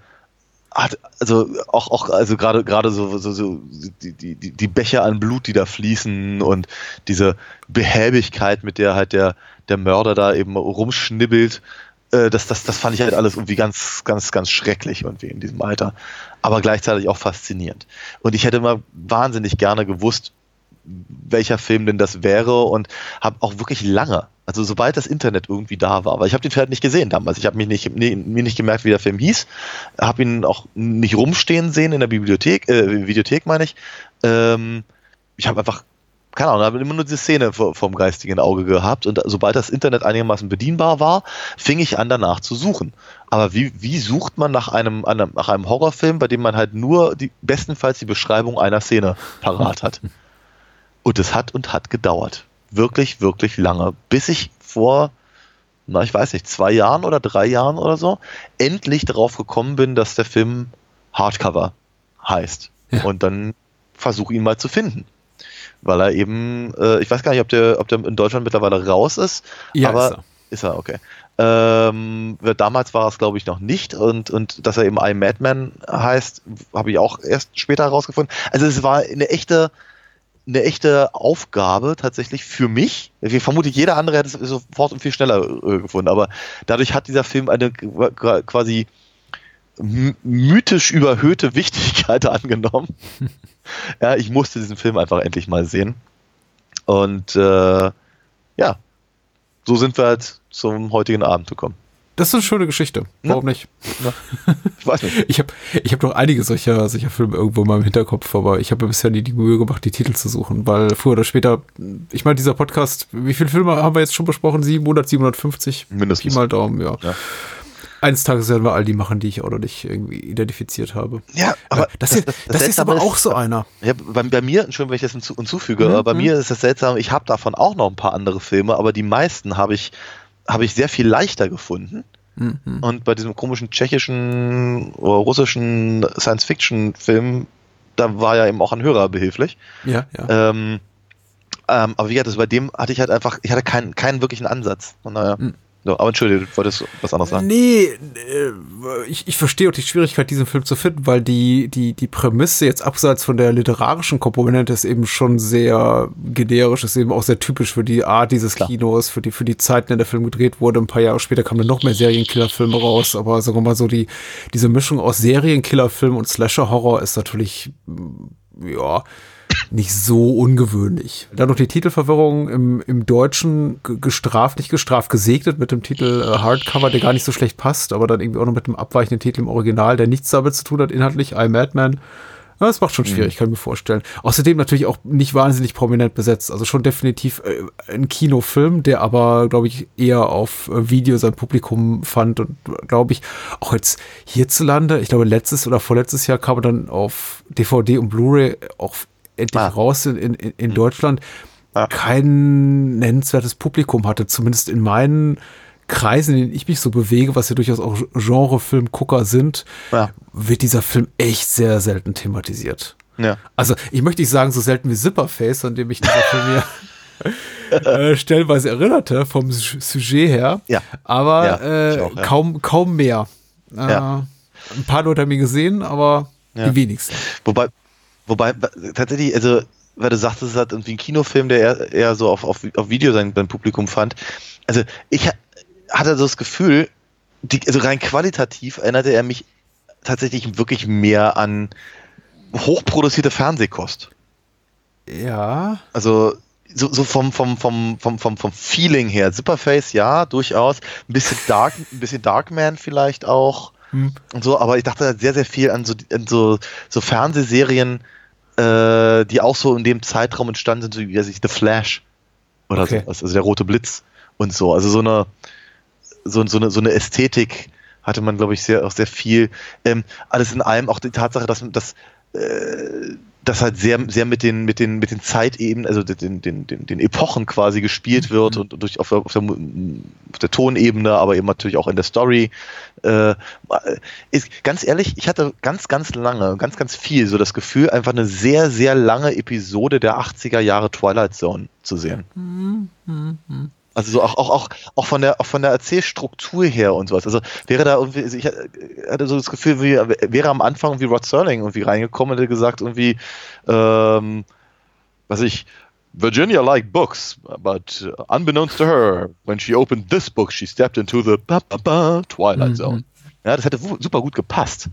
hat, also auch, auch also gerade gerade so, so, so die, die, die Becher an Blut, die da fließen und diese Behäbigkeit, mit der halt der, der Mörder da eben rumschnibbelt, äh, das, das, das fand ich halt alles irgendwie ganz, ganz, ganz schrecklich irgendwie in diesem Alter. Aber gleichzeitig auch faszinierend. Und ich hätte mal wahnsinnig gerne gewusst, welcher Film denn das wäre und habe auch wirklich lange, also sobald das Internet irgendwie da war, weil ich habe den Film halt nicht gesehen damals, ich habe mich nicht, nie, mir nicht gemerkt, wie der Film hieß, habe ihn auch nicht rumstehen sehen in der Bibliothek, äh, Videothek meine ich. Ähm, ich habe einfach keine Ahnung, habe immer nur diese Szene vom geistigen Auge gehabt und sobald das Internet einigermaßen bedienbar war, fing ich an danach zu suchen. Aber wie, wie sucht man nach einem, einem, nach einem Horrorfilm, bei dem man halt nur die, bestenfalls die Beschreibung einer Szene parat hat? Und es hat und hat gedauert. Wirklich, wirklich lange. Bis ich vor, na, ich weiß nicht, zwei Jahren oder drei Jahren oder so, endlich darauf gekommen bin, dass der Film Hardcover heißt. Ja. Und dann versuche ihn mal zu finden. Weil er eben, äh, ich weiß gar nicht, ob der, ob der in Deutschland mittlerweile raus ist, Ja, aber ist er. ist er, okay. Ähm, damals war es, glaube ich, noch nicht und, und dass er eben I Madman heißt, habe ich auch erst später herausgefunden. Also es war eine echte, eine echte Aufgabe tatsächlich für mich. Ich vermute, jeder andere hätte es sofort und viel schneller äh, gefunden, aber dadurch hat dieser Film eine qu- quasi my- mythisch überhöhte Wichtigkeit angenommen. ja, ich musste diesen Film einfach endlich mal sehen. Und äh, ja, so sind wir halt zum heutigen Abend gekommen. Das ist eine schöne Geschichte. Warum nicht? Ich weiß nicht. Ich habe ich hab noch einige solcher, solcher Filme irgendwo mal im Hinterkopf, aber ich habe mir bisher nie die Mühe gemacht, die Titel zu suchen, weil früher oder später, ich meine, dieser Podcast, wie viele Filme haben wir jetzt schon besprochen? 700, 750? Mindestens. Pi mal Daumen, ja. Ja. Eines Tages werden wir all die machen, die ich auch noch nicht irgendwie identifiziert habe. Ja, aber das, hier, das, ist aber auch so einer. Ja, bei, bei mir, Entschuldigung, wenn ich das hinzu, hinzufüge, Mhm, aber bei mir ist das seltsam, ich habe davon auch noch ein paar andere Filme, aber die meisten habe ich, habe ich sehr viel leichter gefunden. Mhm. Und bei diesem komischen tschechischen oder russischen Science-Fiction-Film, da war ja eben auch ein Hörer behilflich. Ja, ja. Ähm, ähm, aber wie gesagt, also bei dem hatte ich halt einfach, ich hatte keinen, keinen wirklichen Ansatz. Von daher, Mhm. So, aber entschuldige, du wolltest was anderes sagen. Nee, äh, ich, ich verstehe auch die Schwierigkeit, diesen Film zu finden, weil die, die, die Prämisse jetzt abseits von der literarischen Komponente ist eben schon sehr generisch, ist eben auch sehr typisch für die Art dieses Klar. Kinos, für die, für die Zeiten, in der Film gedreht wurde. Ein paar Jahre später kamen dann noch mehr Serienkillerfilme raus, aber sagen wir mal so, die, diese Mischung aus Serienkillerfilm und Slasher-Horror ist natürlich, mm, ja, nicht so ungewöhnlich. Dann noch die Titelverwirrung im, im Deutschen ge- gestraft, nicht gestraft, gesegnet mit dem Titel äh, Hardcover, der gar nicht so schlecht passt, aber dann irgendwie auch noch mit einem abweichenden Titel im Original, der nichts damit zu tun hat, inhaltlich, I Madman. Ja, das macht schon schwierig, kann ich mir vorstellen. Außerdem natürlich auch nicht wahnsinnig prominent besetzt. Also schon definitiv äh, ein Kinofilm, der aber, glaube ich, eher auf äh, Video sein Publikum fand und, glaube ich, auch jetzt hierzulande, ich glaube, letztes oder vorletztes Jahr kam er dann auf DVD und Blu-ray auch endlich Ah. raus in, in, in Deutschland, Ja. kein nennenswertes Publikum hatte, zumindest in meinen Kreisen, in denen ich mich so bewege, was ja durchaus auch Genrefilmgucker sind, Ja. wird dieser Film echt sehr selten thematisiert. Ja. Also ich möchte nicht sagen, so selten wie Zipperface, an dem ich dieser Film mir äh, stellenweise erinnerte, vom Su- Sujet her. Ja. Aber Ja, äh, auch, ja. kaum, kaum mehr. Äh, Ja. Ein paar Leute haben ihn gesehen, aber Ja. die wenigsten. Wobei, wobei tatsächlich, also, weil du sagtest, es hat irgendwie ein Kinofilm, der eher, eher so auf, auf, auf Video sein, sein Publikum fand. Also ich ha- hatte so das Gefühl, die, also rein qualitativ erinnerte er mich tatsächlich wirklich mehr an hochproduzierte Fernsehkost. Ja. Also so, so vom, vom, vom, vom, vom, vom Feeling her. Zipperface, ja, durchaus. Ein bisschen Dark, ein bisschen Darkman vielleicht auch. Hm. Und so, aber ich dachte halt sehr, sehr viel an so, an so, so Fernsehserien, äh, die auch so in dem Zeitraum entstanden sind, so wie weiß ich, The Flash oder Okay. so, also der rote Blitz und so. Also so eine, so, so eine, so eine Ästhetik hatte man, glaube ich, sehr, auch sehr viel. Ähm, alles in allem auch die Tatsache, dass, dass äh, das halt sehr, sehr mit den, mit den, mit den Zeitebenen, also den, den, den, den Epochen quasi gespielt wird und durch auf der, auf der, auf der Tonebene, aber eben natürlich auch in der Story. Äh, ist, ganz ehrlich, ich hatte ganz, ganz lange, ganz, ganz viel so das Gefühl, einfach eine sehr, sehr lange Episode der 80er Jahre Twilight Zone zu sehen. Also so auch, auch, auch, auch von der auch von der Erzählstruktur her und sowas. Also wäre da irgendwie, also ich hatte so das Gefühl, wie, wäre am Anfang wie Rod Serling irgendwie reingekommen und hätte gesagt, irgendwie, ähm, was ich, Virginia liked books, but unbeknownst to her, when she opened this book, she stepped into the ba, ba, ba, Twilight Zone. Ja, das hätte super gut gepasst.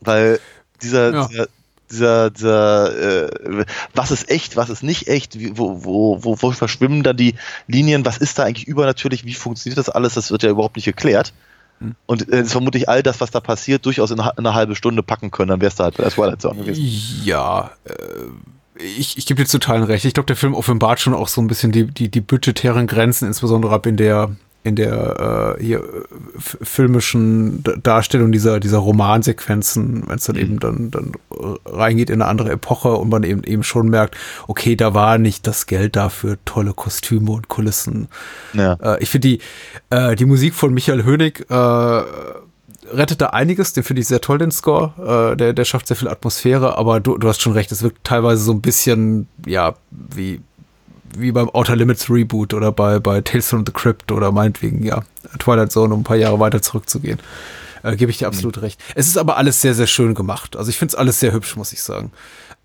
Weil dieser, Ja. dieser dieser, dieser äh, was ist echt, was ist nicht echt, wie, wo, wo, wo, wo verschwimmen da die Linien, was ist da eigentlich übernatürlich, wie funktioniert das alles, das wird ja überhaupt nicht geklärt. Und äh, ist vermutlich all das, was da passiert, durchaus in, eine- in eine halbe Stunde packen können, dann wär's da halt bei der Twilight Zone gewesen. Ja, äh, ich, ich gebe dir zu Teilen recht. Ich glaube, der Film offenbart schon auch so ein bisschen die, die, die budgetären Grenzen, insbesondere ab in der in der äh, hier filmischen Darstellung dieser dieser Romansequenzen, wenn es dann eben dann dann reingeht in eine andere Epoche und man eben eben schon merkt, okay, da war nicht das Geld dafür tolle Kostüme und Kulissen. Ja. Äh, ich finde die, äh, die Musik von Michael Hönig äh, rettet da einiges, den finde ich sehr toll, den Score. Äh, der, der schafft sehr viel Atmosphäre, aber du, du hast schon recht, es wirkt teilweise so ein bisschen, ja, wie, wie beim Outer Limits Reboot oder bei, bei Tales from the Crypt oder meinetwegen, ja, Twilight Zone, um ein paar Jahre weiter zurückzugehen. Äh, Gebe ich dir absolut recht. Es ist aber alles sehr, sehr schön gemacht. Also ich finde es alles sehr hübsch, muss ich sagen.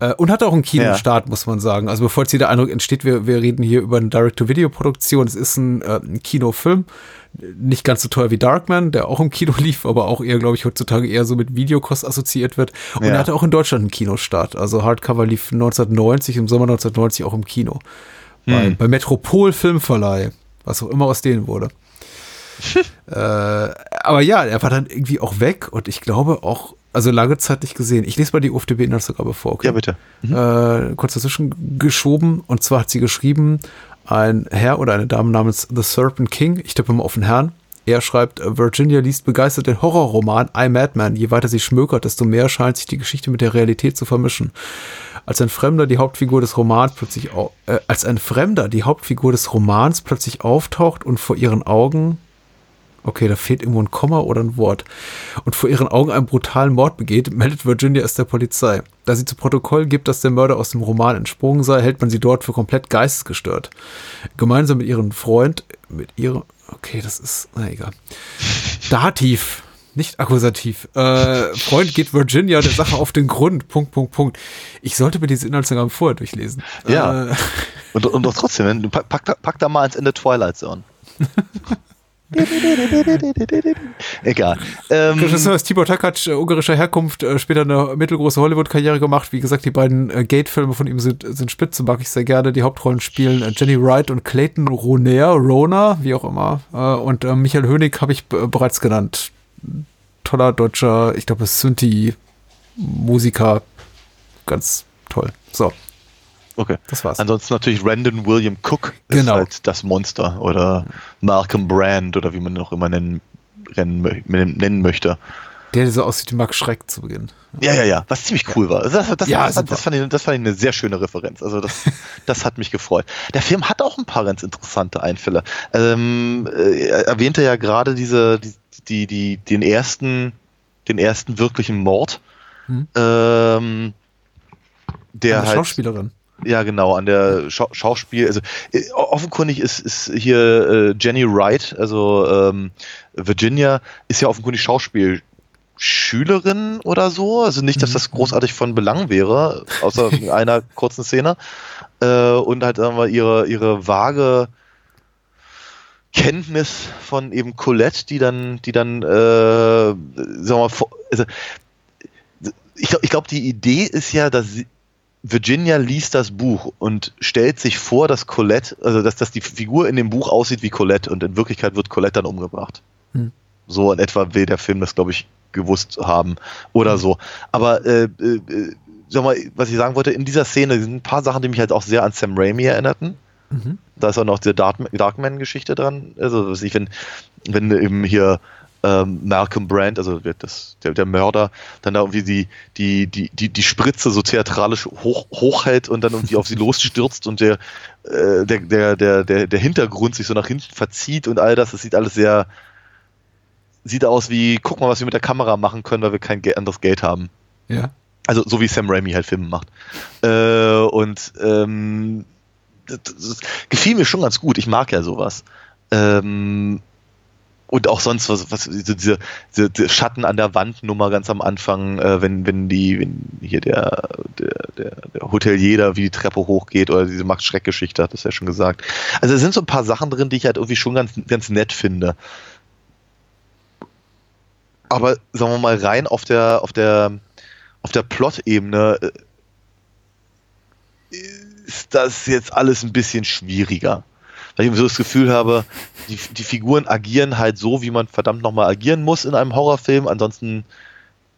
Äh, und hat auch einen Kinostart, muss man sagen. Also bevor jetzt hier der Eindruck entsteht, wir, wir reden hier über eine Direct-to-Video-Produktion. Es ist ein, äh, ein Kinofilm. Nicht ganz so teuer wie Darkman, der auch im Kino lief, aber auch eher, glaube ich, heutzutage eher so mit Videokost assoziiert wird. Und Ja. er hatte auch in Deutschland einen Kinostart. Also Hardcover lief 1990, im Sommer 1990 auch im Kino. Bei, bei Metropol Filmverleih, was auch immer aus denen wurde. äh, aber ja, er war dann irgendwie auch weg und ich glaube auch, also lange Zeit nicht gesehen. Ich lese mal die UFDB-Inhaltsangabe vor. Okay? Ja, bitte. Äh, kurz dazwischen geschoben und zwar hat sie geschrieben, ein Herr oder eine Dame namens The Serpent King, ich tippe mal auf den Herrn, er schreibt, Virginia liest begeistert den Horrorroman I Madman. Je weiter sie schmökert, desto mehr scheint sich die Geschichte mit der Realität zu vermischen. Als ein Fremder die Hauptfigur des Romans plötzlich äh, als ein Fremder die Hauptfigur des Romans plötzlich auftaucht und vor ihren Augen Okay, da fehlt irgendwo ein Komma oder ein Wort. Und vor ihren Augen einen brutalen Mord begeht, meldet Virginia es der Polizei. Da sie zu Protokoll gibt, dass der Mörder aus dem Roman entsprungen sei, hält man sie dort für komplett geistesgestört. Gemeinsam mit ihrem Freund mit ihrer. Okay, das ist. Na egal. Dativ. Nicht akkusativ. Äh, Freund geht Virginia der Sache auf den Grund. Punkt, Punkt, Punkt. Ich sollte mir diese Inhaltsangaben vorher durchlesen. Ja. Äh, Und, und doch trotzdem, wenn du pack, pack, da- pack da mal ins Ende Twilight Zone. Egal. Ähm, Regisseur ist Tibor Takac, äh, ungarischer Herkunft, äh, später eine mittelgroße Hollywood-Karriere gemacht. Wie gesagt, die beiden äh, Gate-Filme von ihm sind, sind spitze, mag ich sehr gerne. Die Hauptrollen spielen äh, Jenny Wright und Clayton Roner, Rona, wie auch immer. Äh, und äh, Michael Hönig habe ich b- bereits genannt. Toller deutscher, ich glaube, Synthi-Musiker. Ganz toll. So, okay. das war's. Ansonsten natürlich Randon William Cook ist Genau. halt das Monster oder Malcolm Brand oder wie man ihn auch immer nennen, nennen, mö- nennen möchte. Der, der so aussieht wie Mark Schreck zu Beginn. Ja, ja, ja, was ziemlich cool war. Das, das, Ja, das, super. das, fand ich, das fand ich eine sehr schöne Referenz. Also das, das hat mich gefreut. Der Film hat auch ein paar ganz interessante Einfälle. Ähm, äh, er erwähnte ja gerade diese, die, die, die, den ersten, den ersten wirklichen Mord. Hm. Ähm, der halt, Schauspielerin. ja, genau, an der Schau Schauspiel. Also äh, offenkundig ist, ist hier äh, Jenny Wright, also ähm, Virginia, ist ja offenkundig Schauspielschülerin oder so. Also nicht, dass das großartig von Belang wäre, außer in einer kurzen Szene. Äh, und halt sagen wir, ihre, ihre vage Kenntnis von eben Colette, die dann, die dann, äh, sagen wir also, ich glaube, ich glaub, die Idee ist ja, dass sie, Virginia liest das Buch und stellt sich vor, dass Colette, also dass, dass die Figur in dem Buch aussieht wie Colette und in Wirklichkeit wird Colette dann umgebracht. Hm. So in etwa will der Film das, glaube ich, gewusst haben oder so. Aber äh, äh, sag mal, was ich sagen wollte, in dieser Szene sind ein paar Sachen, die mich halt auch sehr an Sam Raimi erinnerten. Mhm. Da ist auch noch die Dark- Darkman-Geschichte dran. Also, was ich, wenn, wenn eben hier ähm, Malcolm Brand, also wird das, der, der Mörder, dann da irgendwie die, die, die, die, die Spritze so theatralisch hoch, hochhält und dann irgendwie auf sie losstürzt und der, äh, der, der, der, der, der Hintergrund sich so nach hinten verzieht und all das, das sieht alles sehr, sieht aus wie, guck mal, was wir mit der Kamera machen können, weil wir kein anderes Geld haben. Ja. Also so wie Sam Raimi halt Filme macht. Äh, und ähm, das, das gefiel mir schon ganz gut. Ich mag ja sowas. Ähm, und auch sonst was, was diese, diese, diese, diese Schatten an der Wand Nummer ganz am Anfang, äh, wenn wenn die wenn hier der der, der der Hotelier da wie die Treppe hochgeht oder diese Max Schreck Geschichte hat das ja schon gesagt. Also es sind so ein paar Sachen drin, die ich halt irgendwie schon ganz ganz nett finde. Aber sagen wir mal rein auf der auf der auf der Plot-Ebene äh, ist das jetzt alles ein bisschen schwieriger. Weil ich so das Gefühl habe, die, die Figuren agieren halt so, wie man verdammt nochmal agieren muss in einem Horrorfilm. Ansonsten,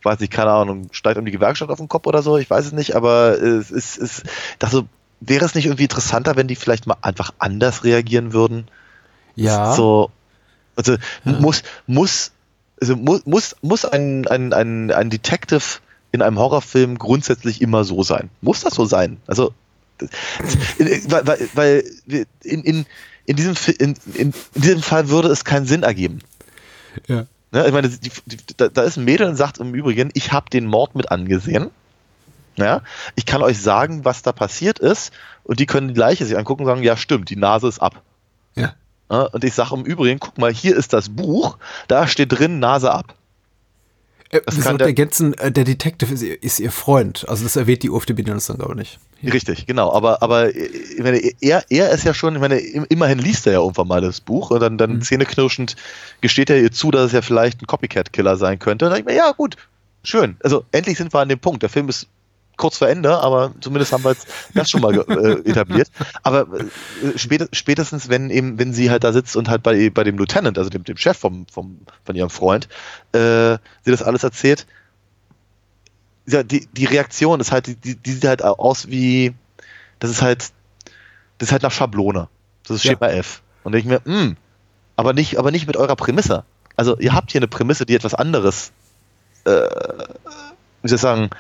weiß ich, keine Ahnung, steigt um die Gewerkschaft auf den Kopf oder so, ich weiß es nicht, aber es ist, es, dachte, wäre es nicht irgendwie interessanter, wenn die vielleicht mal einfach anders reagieren würden? Ja. So, also muss, muss, also muss, muss, muss ein, ein, ein, ein Detective in einem Horrorfilm grundsätzlich immer so sein? Muss das so sein? Also, das, weil, weil, weil in, in, in, diesem, in, in diesem Fall würde es keinen Sinn ergeben. Ja. Ne? Ich meine, die, die, da, da ist ein Mädel und sagt im Übrigen, ich habe den Mord mit angesehen. Ja? Ich kann euch sagen, was da passiert ist. Und die können die Leiche sich angucken und sagen, ja stimmt, die Nase ist ab. Und ich sage im Übrigen, guck mal, hier ist das Buch, da steht drin Nase ab. Äh, Das wir kann der- ergänzen, äh, der Detective ist, ihr- ist ihr Freund. Also das erwähnt die UFDB dann aber nicht. Ja. Richtig, genau. Aber, aber äh, ich meine, er, er ist ja schon, ich meine, im- immerhin liest er ja irgendwann mal das Buch und dann, dann Mhm. zähneknirschend gesteht er ihr zu, dass es ja vielleicht ein Copycat-Killer sein könnte. Und dann denke ich mir, ja gut, schön. Also endlich sind wir an dem Punkt. Der Film ist kurz vor Ende, aber zumindest haben wir jetzt das schon mal äh, etabliert. Aber äh, spät, spätestens, wenn eben, wenn sie halt da sitzt und halt bei, bei dem Lieutenant, also dem, dem Chef vom, vom, von ihrem Freund, äh, sie das alles erzählt, ja, die, die Reaktion ist halt, die, die sieht halt aus wie, das ist halt, das ist halt nach Schablone. Das ist Ja. Schema F. Und denke ich mir, hm, aber nicht, aber nicht mit eurer Prämisse. Also ihr habt hier eine Prämisse, die etwas anderes, äh, wie soll ich sagen,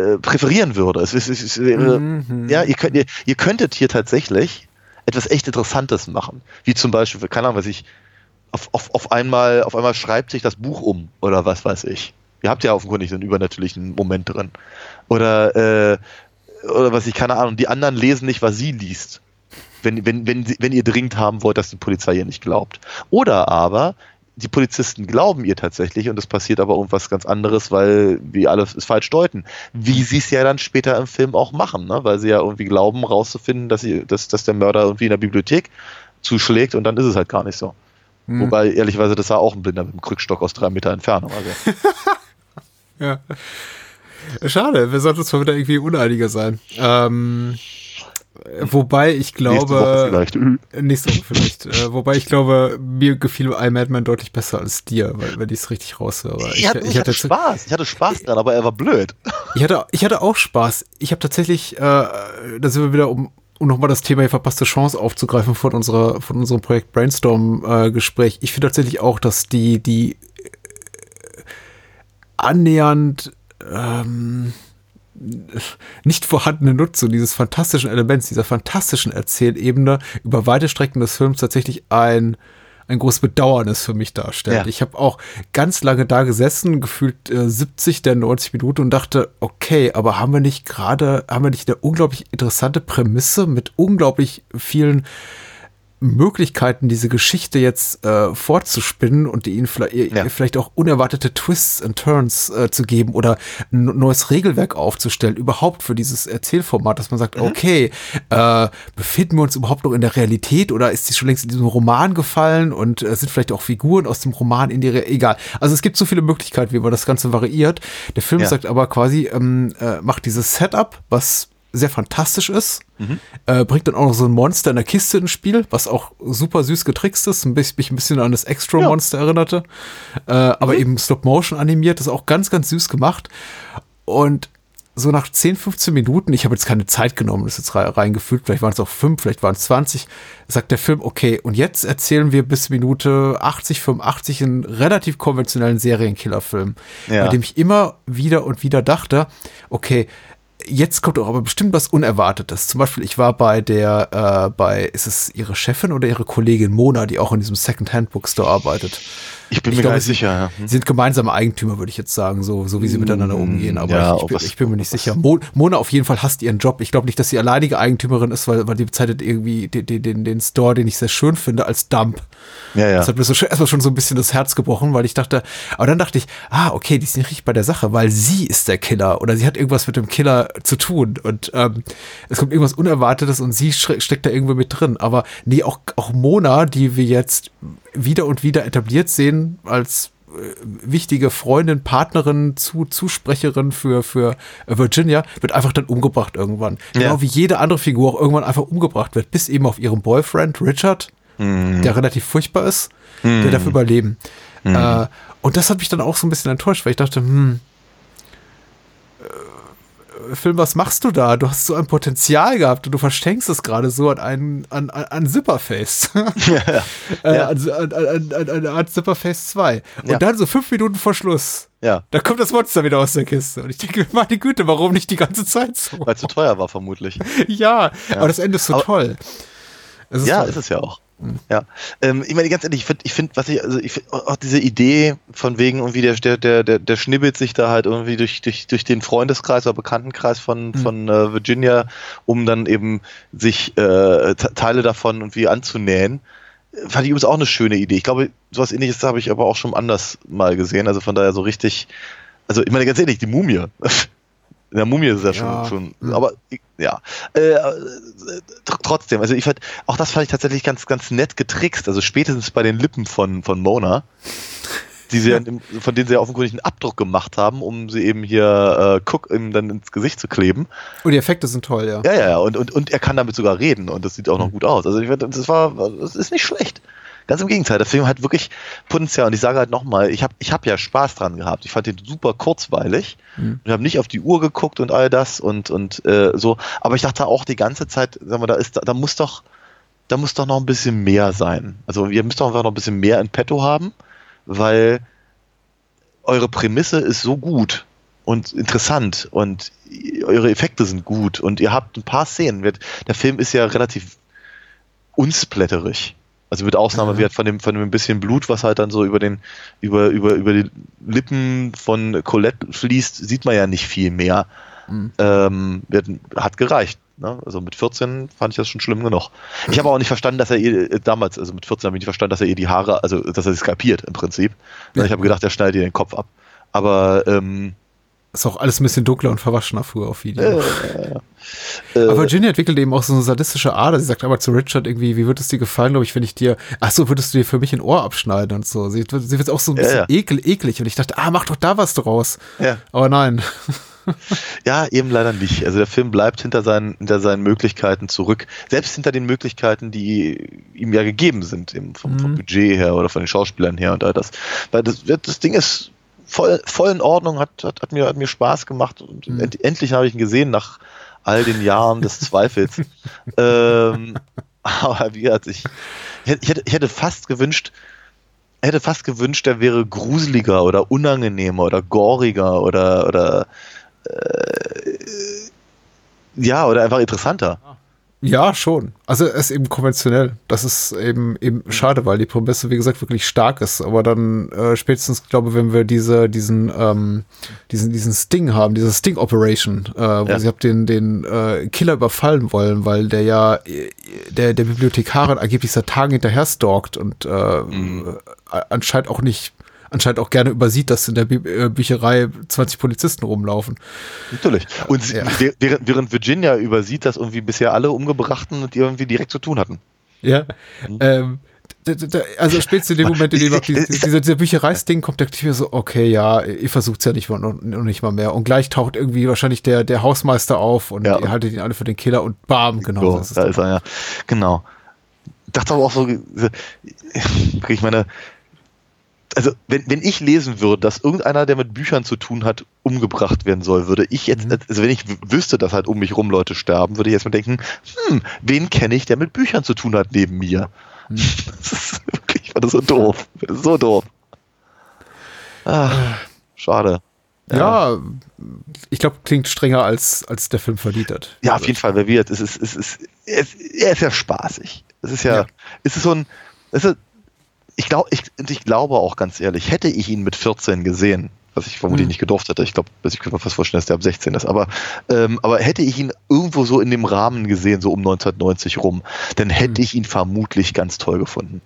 äh, präferieren würde. Es, es, es Mhm. ja, ihr, könnt, ihr, ihr könntet hier tatsächlich etwas echt Interessantes machen. Wie zum Beispiel, keine Ahnung, was ich, auf, auf, auf, einmal, auf einmal schreibt sich das Buch um oder was weiß ich. Ihr habt ja offenkundig einen übernatürlichen Moment drin. Oder, äh, oder was ich, keine Ahnung, die anderen lesen nicht, was sie liest. wenn, wenn, wenn, wenn ihr dringend haben wollt, dass die Polizei ihr nicht glaubt. Oder aber die Polizisten glauben ihr tatsächlich und es passiert aber irgendwas ganz anderes, weil wir alle es falsch deuten. Wie sie es ja dann später im Film auch machen, ne? weil sie ja irgendwie glauben, rauszufinden, dass, sie, dass, dass der Mörder irgendwie in der Bibliothek zuschlägt und dann ist es halt gar nicht so. Wobei, ehrlicherweise, das war auch ein Blinder mit einem Krückstock aus drei Meter Entfernung. Also. Ja. Schade, wir sollten uns mal wieder irgendwie uneiniger sein. Ähm, wobei ich Nächste Woche glaube. vielleicht. Mhm. Nächste Woche vielleicht. äh, wobei ich glaube, mir gefiel I Madman deutlich besser als dir, weil, wenn ich es richtig raushöre. Ich, hatte, ich hatte Spaß. Ich hatte Spaß dran, aber er war blöd. Ich hatte, ich hatte auch Spaß. Ich habe tatsächlich, äh, da sind wir wieder, um, um nochmal das Thema hier verpasste Chance aufzugreifen von unserer, von unserem Projekt Brainstorm-Gespräch. ich finde tatsächlich auch, dass die, die äh, annähernd ähm, nicht vorhandene Nutzung dieses fantastischen Elements, dieser fantastischen Erzählebene über weite Strecken des Films tatsächlich ein ein großes Bedauernis für mich darstellt. Ja. Ich habe auch ganz lange da gesessen, gefühlt äh, 70 der 90 Minuten und dachte, okay, aber haben wir nicht gerade, haben wir nicht eine unglaublich interessante Prämisse mit unglaublich vielen Möglichkeiten, diese Geschichte jetzt äh, fortzuspinnen und ihnen vielleicht, Ja. vielleicht auch unerwartete Twists and Turns äh, zu geben oder ein neues Regelwerk aufzustellen, überhaupt für dieses Erzählformat, dass man sagt, okay, äh, befinden wir uns überhaupt noch in der Realität oder ist sie schon längst in diesem Roman gefallen und äh, sind vielleicht auch Figuren aus dem Roman in die Re egal. Also es gibt so viele Möglichkeiten, wie man das Ganze variiert. Der Film Ja. sagt aber quasi, ähm, äh, macht dieses Setup, was sehr fantastisch ist, äh, bringt dann auch noch so ein Monster in der Kiste ins Spiel, was auch super süß getrickst ist, ein bisschen, mich ein bisschen an das Extra-Monster erinnerte, äh, aber eben Stop-Motion animiert, ist auch ganz, ganz süß gemacht. Und so nach 10, 15 Minuten, ich habe jetzt keine Zeit genommen, das ist jetzt re- reingefühlt, vielleicht waren es auch 5, vielleicht waren es 20, sagt der Film, okay, und jetzt erzählen wir bis Minute 80, 85 einen relativ konventionellen Serienkillerfilm, Ja. bei dem ich immer wieder und wieder dachte, okay, jetzt kommt auch aber bestimmt was Unerwartetes. Zum Beispiel, ich war bei der, äh, bei, ist es ihre Chefin oder ihre Kollegin Mona, die auch in diesem Second-Hand-Bookstore arbeitet? Ich bin Ich mir glaube, gar nicht sicher. Ja. Hm. Sie sind gemeinsame Eigentümer, würde ich jetzt sagen, so, so wie sie miteinander umgehen. Aber ja, ich, ich, bin, was- ich bin mir nicht sicher. Mo, Mona auf jeden Fall hasst ihren Job. Ich glaube nicht, dass sie alleinige Eigentümerin ist, weil, weil die bezeichnet irgendwie den, den, den, Store, den ich sehr schön finde, als Dump. Ja, ja. Das hat mir so, erstmal schon so ein bisschen das Herz gebrochen, weil ich dachte, aber dann dachte ich, ah, okay, die ist nicht richtig bei der Sache, weil sie ist der Killer oder sie hat irgendwas mit dem Killer zu tun und ähm, es kommt irgendwas Unerwartetes und sie steckt da irgendwo mit drin. Aber nee, auch, auch Mona, die wir jetzt wieder und wieder etabliert sehen als äh, wichtige Freundin, Partnerin, zu, Zusprecherin für, für Virginia, wird einfach dann umgebracht irgendwann. Genau Ja. wie jede andere Figur auch irgendwann einfach umgebracht wird, bis eben auf ihren Boyfriend Richard, der relativ furchtbar ist, der darf überleben. Äh, und das hat mich dann auch so ein bisschen enttäuscht, weil ich dachte, hm, Film, was machst du da? Du hast so ein Potenzial gehabt und du verschenkst es gerade so an einen, an, an, an Zipperface. äh, Ja. an, an, an, an eine Art Zipperface 2. Und Ja. dann so fünf Minuten vor Schluss. ja. Da kommt das Monster wieder aus der Kiste. Und ich denke, meine Güte, warum nicht die ganze Zeit so? Weil es zu teuer war, vermutlich. ja, aber das Ende ist so Aber- toll. Es ja, toll. ist es ja auch. Ja, ähm, ich meine ganz ehrlich, ich finde, ich finde, was ich, also ich finde auch diese Idee von wegen irgendwie der, der, der, der, schnibbelt sich da halt irgendwie durch, durch, durch den Freundeskreis oder Bekanntenkreis von, von äh, Virginia, um dann eben sich äh, Te- Teile davon irgendwie anzunähen. Äh, Fand ich übrigens auch eine schöne Idee. Ich glaube, sowas ähnliches habe ich aber auch schon anders mal gesehen. Also von daher so richtig, also ich meine ganz ehrlich, die Mumie. In der Mumie ist es ja schon, Ja. schon aber ja. Äh, äh, tr- trotzdem, also ich fand, auch das fand ich tatsächlich ganz, ganz nett getrickst. Also spätestens bei den Lippen von, von Mona, die sie ja. von denen sie ja offenkundig einen Abdruck gemacht haben, um sie eben hier äh, Cook ihm dann ins Gesicht zu kleben. Und die Effekte sind toll, ja. Ja, ja, ja. Und, und, und er kann damit sogar reden und das sieht auch noch gut aus. Also ich finde, das war, das ist nicht schlecht. Ganz im Gegenteil, der Film hat wirklich Potenzial. Und ich sage halt nochmal, ich habe ich hab ja Spaß dran gehabt. Ich fand den super kurzweilig und habe nicht auf die Uhr geguckt und all das und, und äh, so. Aber ich dachte auch die ganze Zeit, sag mal, da ist, da, da muss doch, da muss doch noch ein bisschen mehr sein. Also ihr müsst doch einfach noch ein bisschen mehr in petto haben, weil eure Prämisse ist so gut und interessant und eure Effekte sind gut und ihr habt ein paar Szenen. Der Film ist ja relativ unsplätterig. Also mit Ausnahme wird von dem von dem bisschen Blut, was halt dann so über den über über über die Lippen von Colette fließt, sieht man ja nicht viel mehr. Ähm, wird, hat gereicht. Ne? Also mit 14 fand ich das schon schlimm genug. Ich habe auch nicht verstanden, dass er ihr äh, damals, also mit 14 habe ich nicht verstanden, dass er ihr die Haare, also dass er sie skalpiert im Prinzip. Ne, Ich habe gedacht, er schneidet ihr den Kopf ab. Aber ähm, Ist auch alles ein bisschen dunkler und verwaschener früher auf Video. äh, Aber Virginia entwickelt eben auch so eine sadistische Ader. Sie sagt aber zu Richard irgendwie, wie würde es dir gefallen, glaube ich, wenn ich dir, ach so, würdest du dir für mich ein Ohr abschneiden und so. Sie, sie wird auch so ein bisschen ja. ekel, eklig. Und ich dachte, ah, mach doch da was draus. Ja. Aber nein. Ja, eben leider nicht. Also der Film bleibt hinter seinen, hinter seinen Möglichkeiten zurück. Selbst hinter den Möglichkeiten, die ihm ja gegeben sind, eben vom, vom Budget her oder von den Schauspielern her und all das. Weil das, das Ding ist voll, voll in Ordnung, hat, hat, hat, mir, hat mir Spaß gemacht und end, endlich habe ich ihn gesehen nach all den Jahren des Zweifels. ähm, aber wie gesagt, ich, ich, hätte, ich hätte fast gewünscht, hätte fast gewünscht, er wäre gruseliger oder unangenehmer oder goriger oder, oder äh, ja, oder einfach interessanter. Ja, schon. Also er ist eben konventionell. Das ist eben eben schade, weil die Prämisse, wie gesagt, wirklich stark ist. Aber dann äh, spätestens, glaube ich, wenn wir diese, diesen, ähm, diesen, diesen Sting haben, diese Sting Operation, äh, wo Ja. sie hab den, den äh, Killer überfallen wollen, weil der ja der, der Bibliothekarin angeblich seit Tagen hinterher stalkt und äh, Mhm. äh, anscheinend auch nicht anscheinend auch gerne übersieht, dass in der äh, Bücherei 20 Polizisten rumlaufen. Natürlich. Und sie, Ja. während, während Virginia übersieht, dass irgendwie bisher alle Umgebrachten und die irgendwie direkt zu tun hatten. Ja. Mhm. Ähm, also spätestens in dem Moment, in dem auch dieser, dieser Büchereisding kommt, dachte ich mir so, okay, ja, ihr versucht's ja nicht mal noch, nicht mal mehr. Und gleich taucht irgendwie wahrscheinlich der, der Hausmeister auf und Ja. ihr haltet ihn alle für den Killer und bam, genau. so, ist da ist er, ja. Genau. Dachte aber auch so, ich meine, also wenn, wenn ich lesen würde, dass irgendeiner, der mit Büchern zu tun hat, umgebracht werden soll, würde ich jetzt, Mhm. also wenn ich wüsste, dass halt um mich rum Leute sterben, würde ich jetzt mal denken, hm, wen kenne ich, der mit Büchern zu tun hat neben mir? Mhm. Das ist wirklich, ich fand das so doof. Das ist so doof. Ah, schade. ja, ich glaube, klingt strenger als, als der Film verdient hat. Ja, auf jeden Fall, weil wir, es ist, es ist, er ist, er ist ja spaßig. Es ist ja, Ja. es ist so ein, es ist, ich glaube, ich, ich glaube auch ganz ehrlich, hätte ich ihn mit 14 gesehen, was ich vermutlich Hm. nicht gedurft hätte, ich glaube, ich könnte mir fast vorstellen, dass der ab 16 ist, aber, ähm, aber hätte ich ihn irgendwo so in dem Rahmen gesehen, so um 1990 rum, dann hätte Hm. ich ihn vermutlich ganz toll gefunden.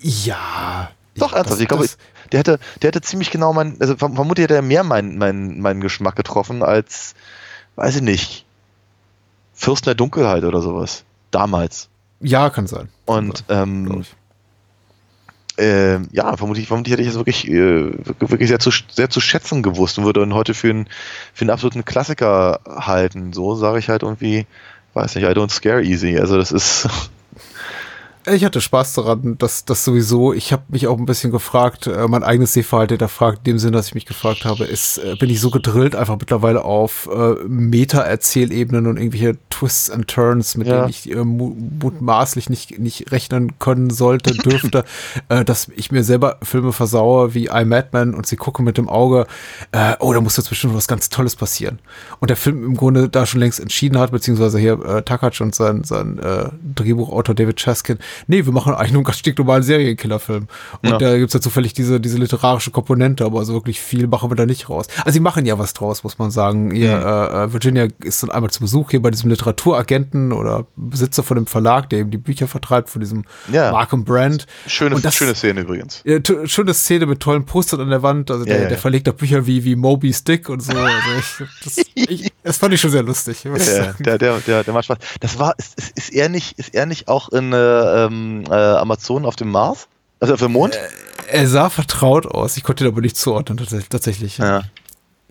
Ja. Doch, ernsthaft. das- ich glaube, der hätte, der hätte ziemlich genau mein, also verm- vermutlich hätte er mehr meinen, meinen, meinen Geschmack getroffen als, weiß ich nicht, Fürsten der Dunkelheit oder sowas. Damals. ja, kann sein. Und glaub ähm, ähm, ja, vermutlich, vermutlich hätte ich es wirklich, äh, wirklich sehr zu, sehr zu schätzen gewusst und würde ihn heute für einen, für einen absoluten Klassiker halten. So sage ich halt irgendwie, weiß nicht, I don't scare easy. Also das ist, Ich hatte Spaß daran, dass das sowieso, ich habe mich auch ein bisschen gefragt, äh, mein eigenes Sehverhalten hinterfragt, in dem Sinn, dass ich mich gefragt habe, ist, äh, bin ich so gedrillt einfach mittlerweile auf äh, Meta-Erzählebenen und irgendwelche Twists and Turns, mit Ja. denen ich äh, mu mutmaßlich nicht, nicht rechnen können sollte, dürfte, äh, dass ich mir selber Filme versaue wie I Madman und sie gucken mit dem Auge, äh, oh, da muss jetzt bestimmt was ganz Tolles passieren. Und der Film im Grunde da schon längst entschieden hat, beziehungsweise hier äh, Takac und sein, sein äh, Drehbuchautor David Chaskin, nee, wir machen eigentlich nur einen ganz stinknormalen Serienkillerfilm. Und Ja. da gibt's ja zufällig diese, diese literarische Komponente, aber so wirklich viel machen wir da nicht raus. Also sie machen ja was draus, muss man sagen. Ihr, äh, äh, Virginia ist dann einmal zu Besuch hier bei diesem Literaturagenten oder Besitzer von dem Verlag, der eben die Bücher vertreibt, von diesem Ja. Markham Brand. schöne, das- schöne Szene übrigens. Ja, schöne Szene mit tollen Postern an der Wand. Also Ja, der, ja, der ja. verlegt da Bücher wie, wie Moby Stick und so. Also ich, das, ich, das fand ich schon sehr lustig. Ja, der, der, der, der macht Spaß. Das war, ist, ist, ist er nicht, ist er nicht auch in äh, ähm, äh, Amazon auf dem Mars? Also auf dem Mond? Er sah vertraut aus. Ich konnte ihn aber nicht zuordnen, tats- tatsächlich. ja.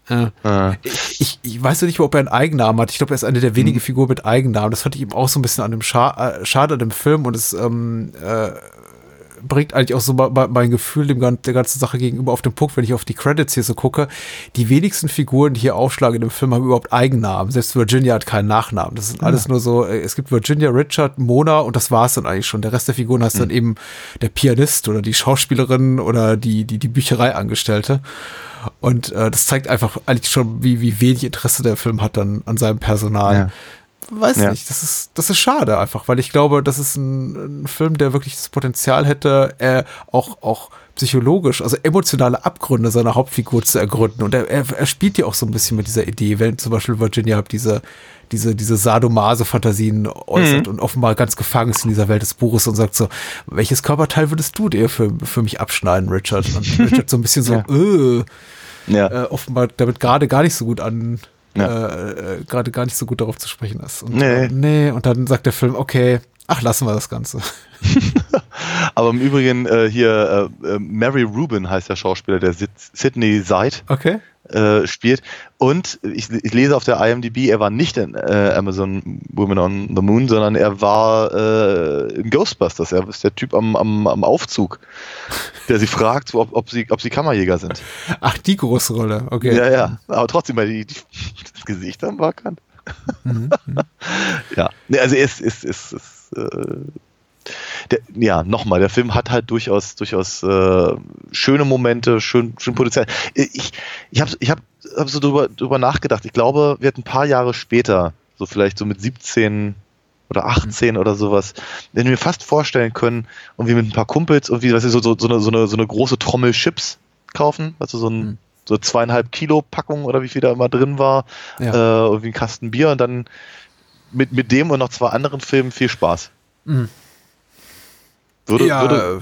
Ja. ja. Ich, ich weiß nicht, ob er einen Eigennamen hat. Ich glaube, er ist eine der Mhm. wenigen Figuren mit Eigennamen. Das fand ich eben auch so ein bisschen an dem Scha äh, Schade an dem Film und es ähm, äh, bringt eigentlich auch so mein Gefühl dem, der ganzen Sache gegenüber auf den Punkt, wenn ich auf die Credits hier so gucke. Die wenigsten Figuren, die hier aufschlagen in dem Film, haben überhaupt Eigennamen. Selbst Virginia hat keinen Nachnamen. Das ist alles nur so, äh, es gibt Virginia, Richard, Mona und das war's dann eigentlich schon. Der Rest der Figuren heißt dann eben der Pianist oder die Schauspielerin oder die, die, die Büchereiangestellte. Und äh, das zeigt einfach eigentlich schon, wie, wie wenig Interesse der Film hat dann an seinem Personal. Weiß Ja. nicht, das ist, das ist schade einfach, weil ich glaube, das ist ein, ein Film, der wirklich das Potenzial hätte, äh, auch, auch psychologisch, also emotionale Abgründe seiner Hauptfigur zu ergründen. Und er, er, er spielt ja auch so ein bisschen mit dieser Idee, wenn zum Beispiel Virginia diese, diese, diese Sadomase-Fantasien äußert und offenbar ganz gefangen ist in dieser Welt des Buches und sagt so, welches Körperteil würdest du dir für, für mich abschneiden, Richard? Und Richard so ein bisschen so, Ja. äh, Ja. äh, offenbar damit gerade gar nicht so gut an, Ja. äh, äh, gerade gar nicht so gut darauf zu sprechen ist. Und, Nee. äh, nee, und dann sagt der Film, okay, ach, lassen wir das Ganze. Aber im Übrigen äh, hier äh, äh, Mary Rubin heißt der Schauspieler, der Sid Sidney Seid Okay. Äh, spielt. Und ich, ich lese auf der IMDb, er war nicht in äh, Amazon Women on the Moon, sondern er war äh, in Ghostbusters. Er ist der Typ am, am, am Aufzug, der sie fragt, ob, ob, sie, ob sie Kammerjäger sind. Ach, die große Rolle, okay. Ja, ja. Aber trotzdem, weil die, die, das Gesicht dann war erkannt. Mhm, ja. Nee, also es ist, ist, ist äh, der, ja, nochmal, der Film hat halt durchaus, durchaus äh, schöne Momente, schön, schön Potenzial. Ich, ich habe ich hab, hab so drüber, drüber nachgedacht. Ich glaube, wir hatten ein paar Jahre später, so vielleicht so mit 17 oder 18 oder sowas, wenn wir mir fast vorstellen können, und wir mit ein paar Kumpels irgendwie, weißt du, so, so, so, eine, so, eine, so eine große Trommel Chips kaufen, also so ein Mhm. so zweieinhalb Kilo Packung oder wie viel da immer drin war, Ja. äh, irgendwie ein Kasten Bier und dann mit, mit dem und noch zwei anderen Filmen viel Spaß. Mhm. Würde, ja, würde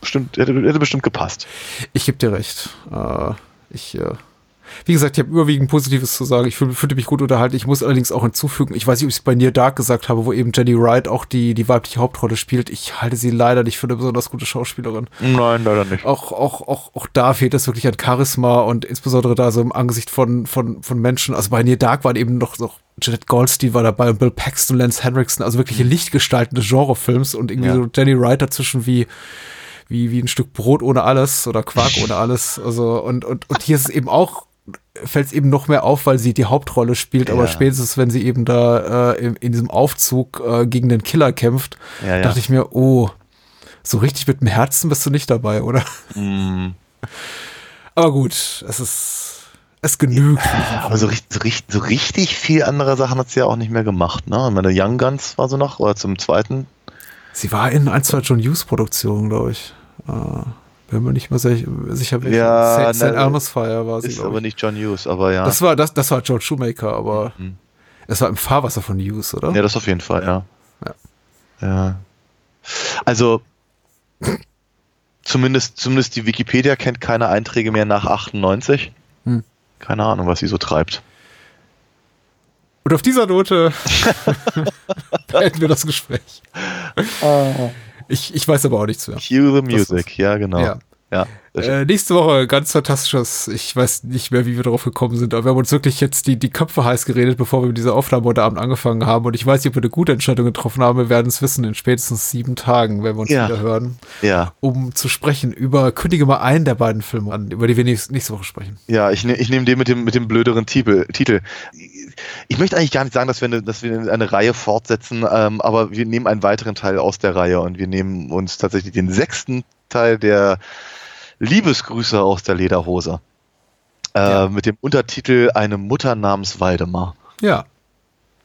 bestimmt, hätte, hätte bestimmt gepasst. ich gebe dir recht. Äh, ich, äh, wie gesagt, ich habe überwiegend Positives zu sagen. Ich fühl, fühlte mich gut unterhalten. Ich muss allerdings auch hinzufügen, ich weiß nicht, ob ich es bei Near Dark gesagt habe, wo eben Jenny Wright auch die, die weibliche Hauptrolle spielt. Ich halte sie leider nicht für eine besonders gute Schauspielerin. Nein, leider nicht. Auch, auch, auch, auch da fehlt es wirklich an Charisma und insbesondere da so im Angesicht von, von, von Menschen. Also bei Near Dark waren eben noch, noch Jeanette Goldstein war dabei und Bill Paxton, Lance Henriksen, also wirkliche Lichtgestalten des Genrefilms und irgendwie Ja. so Jenny Wright dazwischen wie, wie, wie ein Stück Brot ohne alles oder Quark ohne alles. Also, und, und, und hier ist es eben auch, fällt es eben noch mehr auf, weil sie die Hauptrolle spielt, aber Ja. spätestens, wenn sie eben da äh, in, in diesem Aufzug äh, gegen den Killer kämpft, Ja, dachte ich mir, oh, so richtig mit dem Herzen bist du nicht dabei, oder? Mm. Aber gut, es ist, es genügt. Aber so, richtig- so, richtig- so richtig viel andere Sachen hat sie ja auch nicht mehr gemacht. Ne? Meine, Young Guns war so noch, oder zum zweiten. Sie war in ein, zwei John Hughes Produktionen, glaube ich. Äh, bin mir nicht sehr, sicher, welche. Ja, St. St. Elmo's Fire war sie, Ist aber ich. nicht John Hughes, aber ja. Das war, das, das war George Shoemaker, aber Mhm. es war im Fahrwasser von Hughes, oder? Ja, das auf jeden Fall, ja. Ja. Ja. Also, zumindest, zumindest die Wikipedia kennt keine Einträge mehr nach 98. Hm. Keine Ahnung, was sie so treibt. Und auf dieser Note beenden wir das Gespräch. Ich, ich weiß aber auch nichts mehr. Cue the music, ja, genau. Ja. Ja. Äh, nächste Woche ganz fantastisches. Ich weiß nicht mehr, wie wir darauf gekommen sind, aber wir haben uns wirklich jetzt die, die Köpfe heiß geredet, bevor wir mit dieser Aufnahme heute Abend angefangen haben. Und ich weiß nicht, ob wir eine gute Entscheidung getroffen haben. Wir werden es wissen in spätestens sieben Tagen, wenn wir uns Ja. wieder hören, ja. um zu sprechen über kündige mal einen der beiden Filme an, über die wir nächste, nächste Woche sprechen. Ja, ich, ne, ich nehme den mit dem, mit dem blöderen Titel. Titel. Ich möchte eigentlich gar nicht sagen, dass wir eine, dass wir eine Reihe fortsetzen, ähm, aber wir nehmen einen weiteren Teil aus der Reihe und wir nehmen uns tatsächlich den sechsten Teil der Liebesgrüße aus der Lederhose. Äh, Ja. Mit dem Untertitel Eine Mutter namens Waldemar Ja,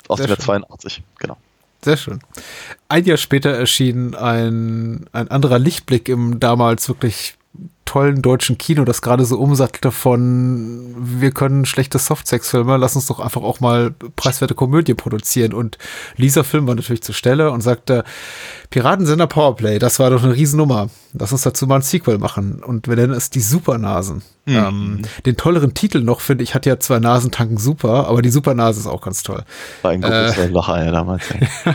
aus Sehr dem Jahr schön. 82. Genau. sehr schön. Ein Jahr später erschien ein, ein anderer Lichtblick im damals wirklich tollen deutschen Kino, das gerade so umsattelte von wir können schlechte Softsex-Filme, lass uns doch einfach auch mal preiswerte Komödie produzieren. Und Lisa Film war natürlich zur Stelle und sagte, Piratensender Powerplay, das war doch eine Riesennummer. Lass uns dazu mal ein Sequel machen. Und wir nennen es die Supernasen. Ähm, den tolleren Titel noch, finde ich, hat ja zwei Nasentanken super, aber die Supernase ist auch ganz toll. War ein Äh. großer Lacher ja, damals.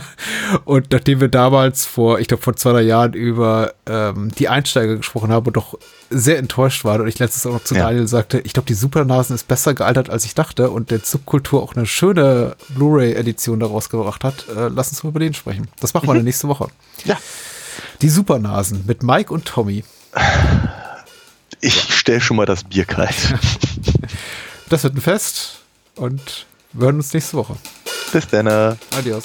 Und nachdem wir damals vor, ich glaube vor zwei drei Jahren über ähm, die Einsteiger gesprochen haben und doch sehr enttäuscht waren und ich letztens auch noch zu Ja. Daniel sagte, ich glaube, die Supernasen ist besser gealtert, als ich dachte und der Subkultur auch eine schöne Blu-ray-Edition daraus gebracht hat, äh, lass uns mal über den sprechen. Das machen wir dann nächste Woche. Ja. Die Supernasen mit Mike und Tommy. Ich stell schon mal das Bier kalt. Das wird ein Fest und wir hören uns nächste Woche. Bis dann. Adios.